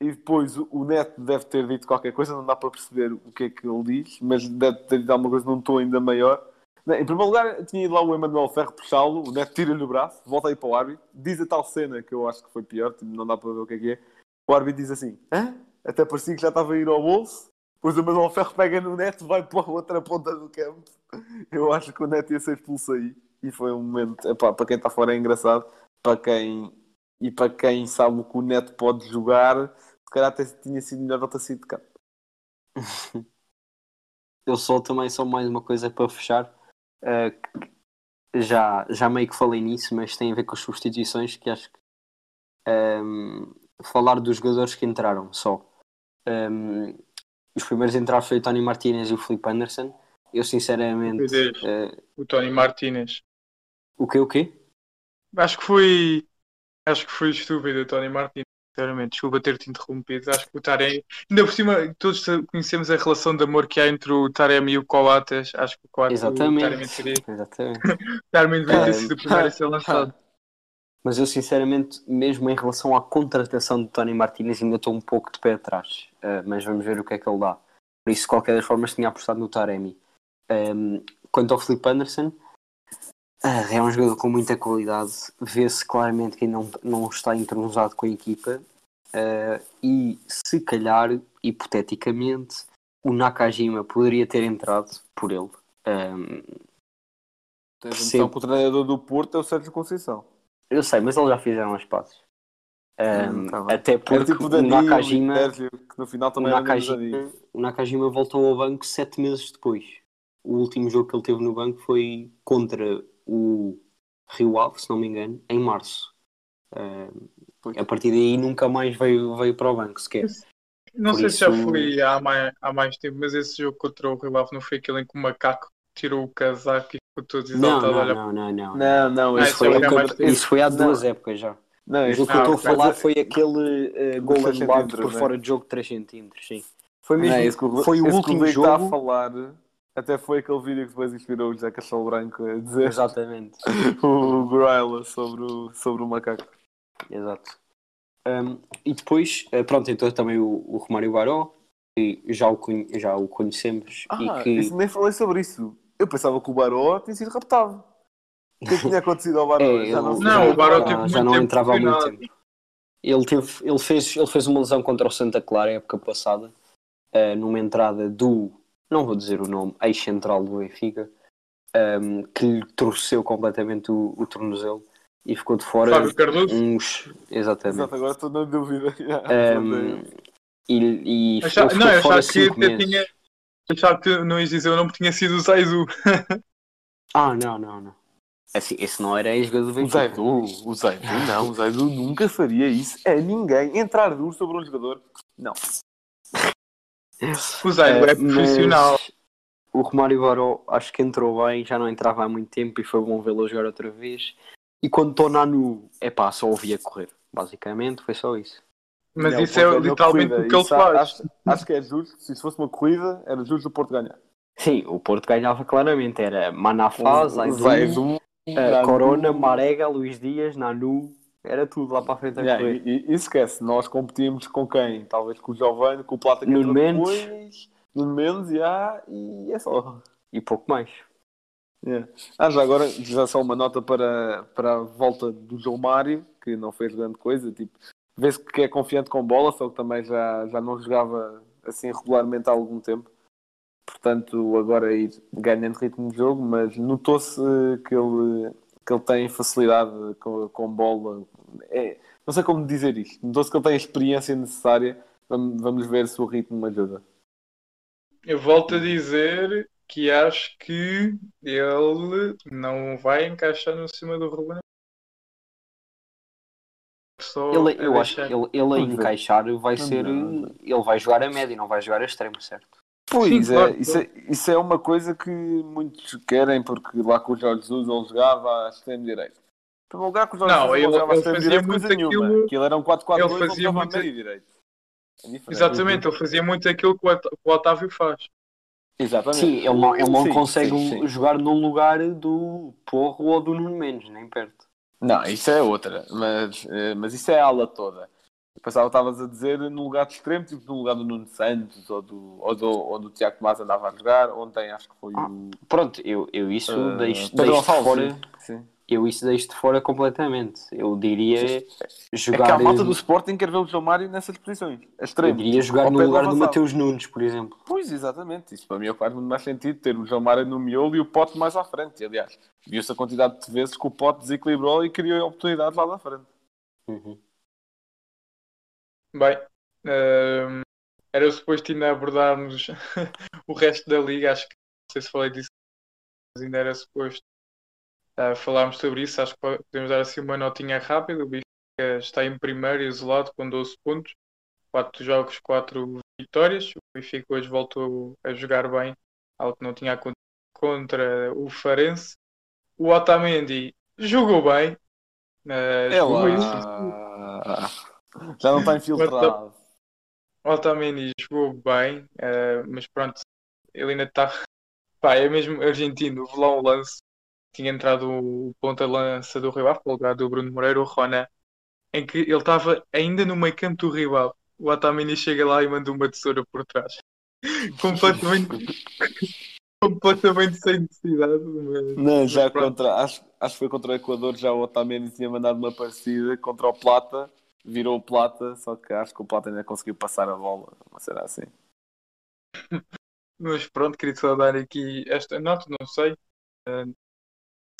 E depois o o Neto deve ter dito qualquer coisa, não dá para perceber o que é que ele diz, mas deve ter dito alguma coisa num tom ainda maior. Em primeiro lugar, tinha ido lá o Emanuel Ferro puxá-lo, o Neto tira-lhe o braço, volta aí para o árbitro, diz a tal cena que eu acho que foi pior, tipo, não dá para ver o que é que é. O árbitro diz assim: Hã? Até parecia que já estava a ir ao bolso. Depois o Emanuel Ferro pega no Neto, vai para a outra ponta do campo. Eu acho que o Neto ia ser expulso aí. E foi um momento, epá, para quem está fora é engraçado, para quem e para quem sabe o que o Neto pode jogar, se calhar até tinha sido melhor não ter sido de campo. Eu só também só mais uma coisa para fechar. Que já, já meio que falei nisso, mas tem a ver com as substituições que acho que ehm, falar dos jogadores que entraram só. Ehm, os primeiros a entrar foi o Tony Martinez e o Felipe Anderson. Eu sinceramente eh, O Tony Martinez. o que o quê? Acho que foi. Acho que foi estúpido o Tony Martinez. Sinceramente, desculpa ter-te interrompido. Acho que o Taremi. Ainda por cima, todos conhecemos a relação de amor que há entre o Taremi e o Coates. Acho que o Coates. O Taremi Exatamente. seria. Exatamente. O Taremi devia ter sido o primeiro a ser lançado. Mas eu sinceramente, mesmo em relação à contratação de Tony Martinez, ainda estou um pouco de pé atrás. Uh, mas vamos ver o que é que ele dá. Por isso, de qualquer das formas, tinha apostado no Taremi. Um, quanto ao Felipe Anderson, é um jogador com muita qualidade. Vê-se claramente que ainda não, não está entrosado com a equipa. Uh, e se calhar, hipoteticamente, o Nakajima poderia ter entrado por ele. Um, Tens a Percebo. noção que o treinador do Porto é o Sérgio Conceição. eu sei, mas eles já fizeram as passes. Um, tá até porque tipo o o Danilo e Nakajima, o Sérgio, que no final o, também menos Nakajima, o Nakajima voltou ao banco sete meses depois. O último jogo que ele teve no banco foi contra o Rio Ave, se não me engano, em março. Pois. a partir daí nunca mais veio, veio para o banco sequer. Não Por sei se já isso- foi há mais, há mais tempo, mas esse jogo contra o Rio Ave não foi aquele em que o macaco tirou o casaco e ficou todo Não, exaltado. não, não, não, não. Não, não, Ah, isso isso foi época-. Isso foi há Não. duas épocas já. Não, O isso que eu estou a falar foi aquele uh, gol anulado por né? fora de jogo de 3 centímetros, sim. Foi Não, mesmo, isso foi o último jogo. a falar. Até foi aquele vídeo que depois inspirou o José Castelo Branco a dizer Exatamente. o Gorilla sobre o, sobre o macaco. Exato. Um, e depois, eh, pronto, então também o, o Romário Baró, que já o, já o conhecemos Ah, e que isso, nem falei sobre isso. Eu pensava que o Baró tinha sido raptado. O que é que tinha acontecido ao Baró? É, Já ele- não. Não, o Baró já, teve já muito não tempo entrava há muito tempo. Ele, teve, ele, fez, ele fez uma lesão contra o Santa Clara época passada, eh, numa entrada do, não vou dizer o nome, ex-central do Benfica, um, que lhe torceu completamente o, o tornozelo e ficou de fora Fábio Cardoso. uns. Exatamente. Exato, agora estou na dúvida. Um, e e Achava- ele não, ficou eu fora achava que meses. tinha. Achava que não ias dizer o nome, tinha sido o Zaizu. Ah, não, não, não. Assim, esse não era ex-jogador do O Benfica. Zaidu, o Zaidu não, o Zaidu nunca faria isso a ninguém. Entrar duro sobre um jogador. Não. O Zaizu é Eh, profissional. O Romário Baró acho que entrou bem, já não entrava há muito tempo e foi bom vê-lo jogar outra vez. E quando estou na nu, é pá, só ouvia correr. Basicamente, foi só isso. Mas Não, isso é ponto na literalmente o que ele Isso faz. Acho, acho que é justo. Se isso fosse uma corrida, era justo o Porto ganhar. Sim, o Porto ganhava claramente. Era Manafá, Zaidu, eh. Corona, Marega, Luís Dias, Nanu. Era tudo lá para a frente a Yeah, correr. e, e- esquece, nós competimos com quem? Talvez com o Giovanni, com o Plata que Nuno Mendes. depois, Nuno Mendes, yeah, e é só. E pouco mais. Yeah. Ah, já agora, já só uma nota para, para a volta do João Mário, que não fez grande coisa, tipo, vê-se que é confiante com bola, só que também já, já não jogava assim regularmente há algum tempo. Portanto, agora ir ganhando ritmo de jogo, mas notou-se que ele, que ele tem facilidade com, com bola. É, não sei como dizer isto. Notou-se que ele tem a experiência necessária. Vamos, vamos ver se o ritmo ajuda. Eu volto a dizer que acho que ele não vai encaixar no cima do Ruben. Ele, a eu acho que ele, ele a encaixar vai ser. Ele vai jogar a média, não vai jogar a extremo, certo? Pois Sim, é, claro, isso é, isso é uma coisa que muitos querem, porque lá com o Jorge Jesus ele jogava à extremo direita. O Não, ele, extremo fazia muito coisa nenhuma. aquilo- Aquilo era um 4-4-2, ele fazia muito- a meio direito. É. Exatamente, ele fazia muito aquilo que o Otávio faz. Exatamente. Sim, ele não, ele não Sim, consegue sim, sim. jogar num lugar do Porro ou do Nuno Mendes, nem perto. Não, isso é outra, mas, eh, mas isso é a ala toda. Eu pensava que estavas a dizer no lugar de extremo, tipo no lugar do Nuno Santos ou do, ou do, onde o Tiago Tomás andava a jogar. Ontem acho que foi Ah, o. Pronto, eu, eu isso eh, deixo, deixo fora. sim. Eu isso deixo de fora completamente. Eu diria É que jogar. a malta do Sporting quer ver o João Mário nessas posições. Eu extremo. diria jogar no lugar do. Mateus Nunes, por exemplo. Pois, exatamente. Isso para mim é faz muito mais sentido ter o João Mário no miolo e o Pote mais à frente. Aliás, viu-se a quantidade de vezes que o Pote desequilibrou e criou oportunidades lá da frente. Uhum. Bem, ehm, era suposto ainda abordarmos o resto da liga, acho que não sei se falei disso, mas ainda era suposto ah, falarmos sobre isso. Acho que podemos dar assim uma notinha rápida. O Benfica está em primeiro, isolado, com 12 pontos, 4 jogos, 4 vitórias. O Benfica hoje voltou a jogar bem, algo que não tinha acontecido contra o Farense. O Otamendi jogou bem. É jogou isso. Já não está infiltrado. Otamendi jogou bem, eh, mas pronto, ele ainda está. Pá, é mesmo argentino, lá um lance. Tinha entrado o ponta-lança do Rio Ave, para o lugar do Bruno Moreira, o Ronan, em que ele estava ainda no meio campo do Rio Ave. O Otamendi chega lá e manda uma tesoura por trás. completamente, completamente sem necessidade. Mas, Não, já mas contra. Acho, acho que foi contra o Equador. Já o Otamendi tinha mandado uma parecida contra o Plata. Virou o Plata, só que acho que o Plata ainda conseguiu passar a bola. Uma cena assim. Mas pronto, queria só dar aqui esta nota, não sei eh,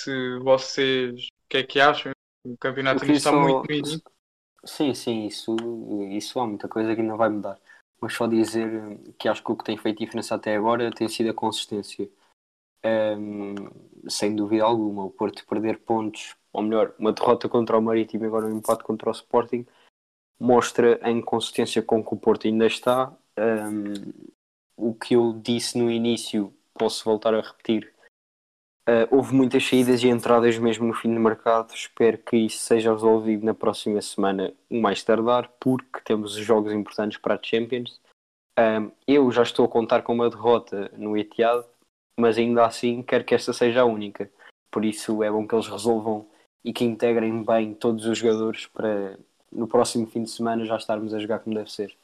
se vocês o que é que acham. O campeonato ainda está só- muito no início. Sim, sim, isso, isso há muita coisa que ainda vai mudar. Mas só dizer que acho que o que tem feito diferença até agora tem sido a consistência. Ahm, sem dúvida alguma, o Porto perder pontos, ou melhor, uma derrota contra o Marítimo e agora um empate contra o Sporting, mostra a inconsistência com que o Porto ainda está. Ahm, o que eu disse no início, posso voltar a repetir. Ah, houve muitas saídas e entradas mesmo no fim do mercado. Espero que isso seja resolvido na próxima semana, o mais tardar, porque temos os jogos importantes para a Champions. Ahm, eu já estou a contar com uma derrota no Etihad, mas ainda assim quero que esta seja a única. Por isso é bom que eles resolvam e que integrem bem todos os jogadores para no próximo fim de semana já estarmos a jogar como deve ser.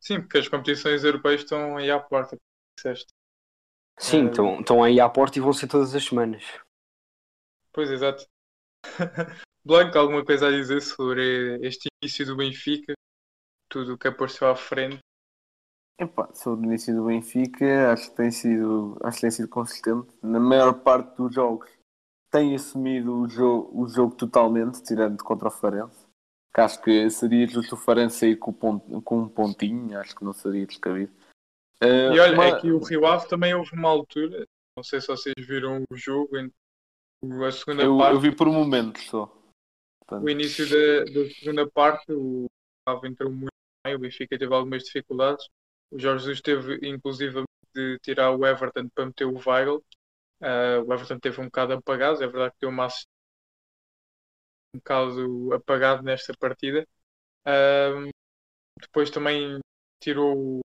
Sim, porque as competições europeias estão aí à porta, como disseste. Sim, Ah, estão, estão aí à porta e vão ser todas as semanas. Pois, exato. Blanco, alguma coisa a dizer sobre este início do Benfica? Tudo o que apareceu à frente. Epá, sobre o início do Benfica, acho que tem sido, acho que tem sido consistente. Na maior parte dos jogos tem assumido o jogo, o jogo totalmente, tirando contra o Farense. Que acho que seria justo o Farense sair com, ponto- com um pontinho, acho que não seria descabido. Eh, E olha, uma- é que o Rio Ave também houve uma altura, não sei se vocês viram o jogo, a segunda eu, parte, eu vi por um momento só. Portanto, o início da, da segunda parte, o Ave entrou muito bem, o Benfica teve algumas dificuldades. O Jorge Jesus teve, inclusive, de tirar o Everton para meter o Weigl. Ah, o Everton teve um bocado apagado, é verdade que deu uma assistência um bocado apagado nesta partida. Ah, depois também tirou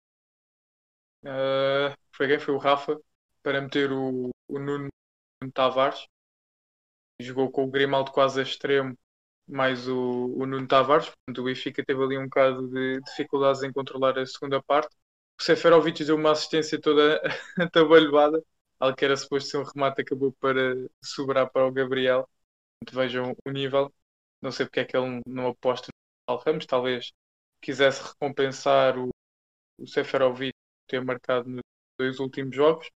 ah, foi quem? Foi o Rafa para meter o, o Nuno Tavares. Jogou com o Grimaldo quase a extremo, mais o, o Nuno Tavares. Portanto, o Benfica teve ali um bocado de dificuldades em controlar a segunda parte. O Seferovic deu uma assistência toda atabalhoada. Algo que era suposto ser um remate acabou para sobrar para o Gabriel. Portanto, vejam o nível. Não sei porque é que ele não aposta no Ramos. Talvez quisesse recompensar o, o Seferovic ter marcado nos dois últimos jogos.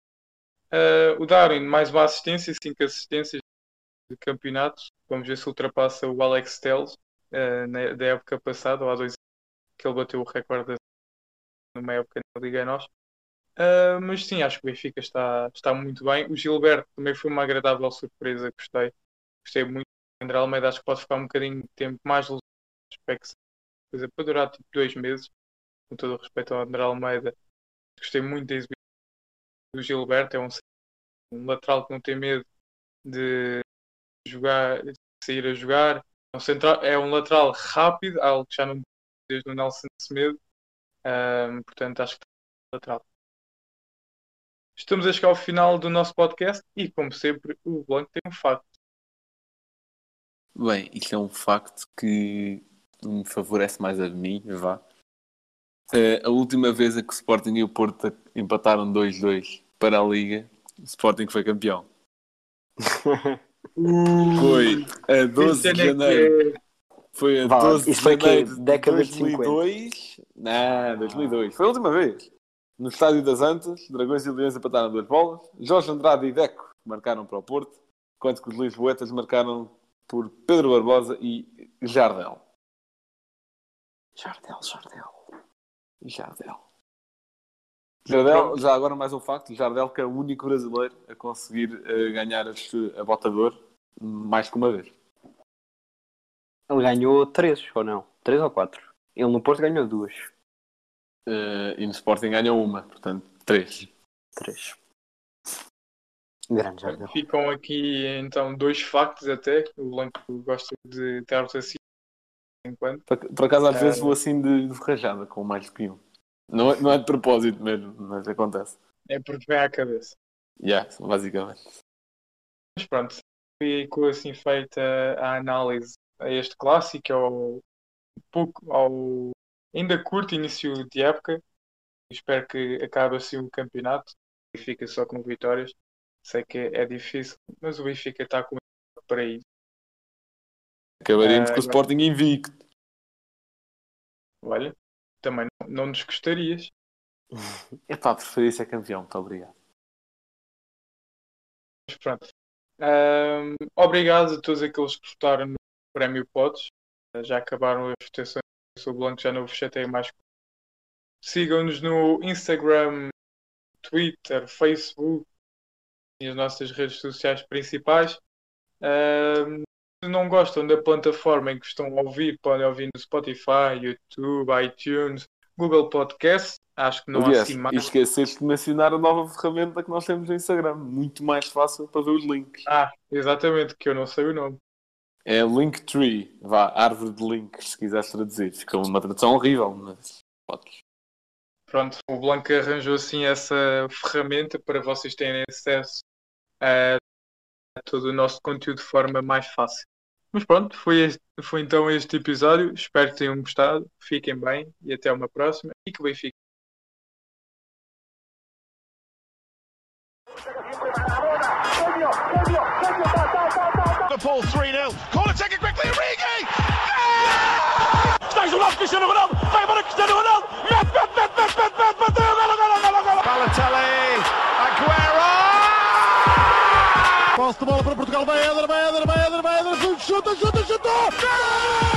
Ah, o Darwin, mais uma assistência, cinco assistências de campeonato. Vamos ver se ultrapassa o Alex Telles ah, na- da época passada, ou há dois que ele bateu o recorde numa época na Liga Nós. Ah, mas sim, acho que o Benfica está, está muito bem. O Gilberto também foi uma agradável surpresa, gostei. Gostei muito. O André Almeida acho que pode ficar um bocadinho de tempo mais lesões, espero que seja coisa para durar tipo dois meses. Com todo o respeito ao André Almeida, Gostei muito da exibição do Gilberto. É um, um lateral que não tem medo de jogar, de sair a jogar. É um, central, é um lateral rápido, algo que já não desde o Nelson Semedo. Um, portanto, acho que está lateral. Estamos a chegar ao final do nosso podcast e, como sempre, o Blanco tem um facto. Bem, isto é um facto que me favorece mais a mim, vá. Uh, a última vez a que o Sporting e o Porto empataram 2-2 para a Liga, o Sporting foi campeão. foi a 12 de janeiro. Foi a Vá, 12 de isso foi que janeiro de década de 2002. Não, 2002. Foi a última vez. No Estádio das Antas, Dragões e Leões empataram duas bolas. Jorge Andrade e Deco marcaram para o Porto, enquanto que os Lisboetas marcaram por Pedro Barbosa e Jardel. Jardel, Jardel. Jardel. Jardel, já agora mais um facto, Jardel que é o único brasileiro a conseguir eh, ganhar este, a bota de ouro mais que uma vez. Ele ganhou três, ou não? Três ou quatro? Ele no Porto ganhou duas. Eh, e no Sporting ganhou uma, portanto, três. Três. Grande Jardel. Ficam aqui então dois factos até. O Blanco gosta de ter-vos assim enquanto. Por, por acaso às vezes vou assim de, de rajada com mais que um. Não é, não é de propósito mesmo, mas acontece. É porque vem à cabeça. Yeah, basicamente. Mas pronto, ficou assim feita a análise a este clássico, ao pouco, ao ainda curto início de época. Espero que acabe assim o campeonato e fica só com vitórias. Sei que é difícil, mas o Benfica está com para isso. Acabaremos Eh, com o Sporting invicto. Olha, também não, não nos gostarias. Epá, preferi ser campeão, muito obrigado. Mas pronto. Ahm, obrigado a todos aqueles que votaram no Prémio Pods. Já acabaram as votações. Eu sou Blanco, já não vos chatei mais. Sigam-nos no Instagram, Twitter, Facebook e as nossas redes sociais principais. Ahm, se não gostam da plataforma em que estão a ouvir, podem ouvir no Spotify, YouTube, iTunes, Google Podcast. Acho que não há assim e mais. esqueceste de mencionar a nova ferramenta que nós temos no Instagram. Muito mais fácil para ver os links. Ah, exatamente, que eu não sei o nome. É Linktree. Vá, árvore de links, se quiseres traduzir. Fica uma tradução horrível, mas podes. Pronto, o Blanco arranjou assim essa ferramenta para vocês terem acesso a todo o nosso conteúdo de forma mais fácil. Mas pronto, foi, este- foi então este episódio. Espero que tenham gostado. Fiquem bem e até uma próxima. E que bem fiquem. Liverpool 3 0. Chuta, chuta. Gol!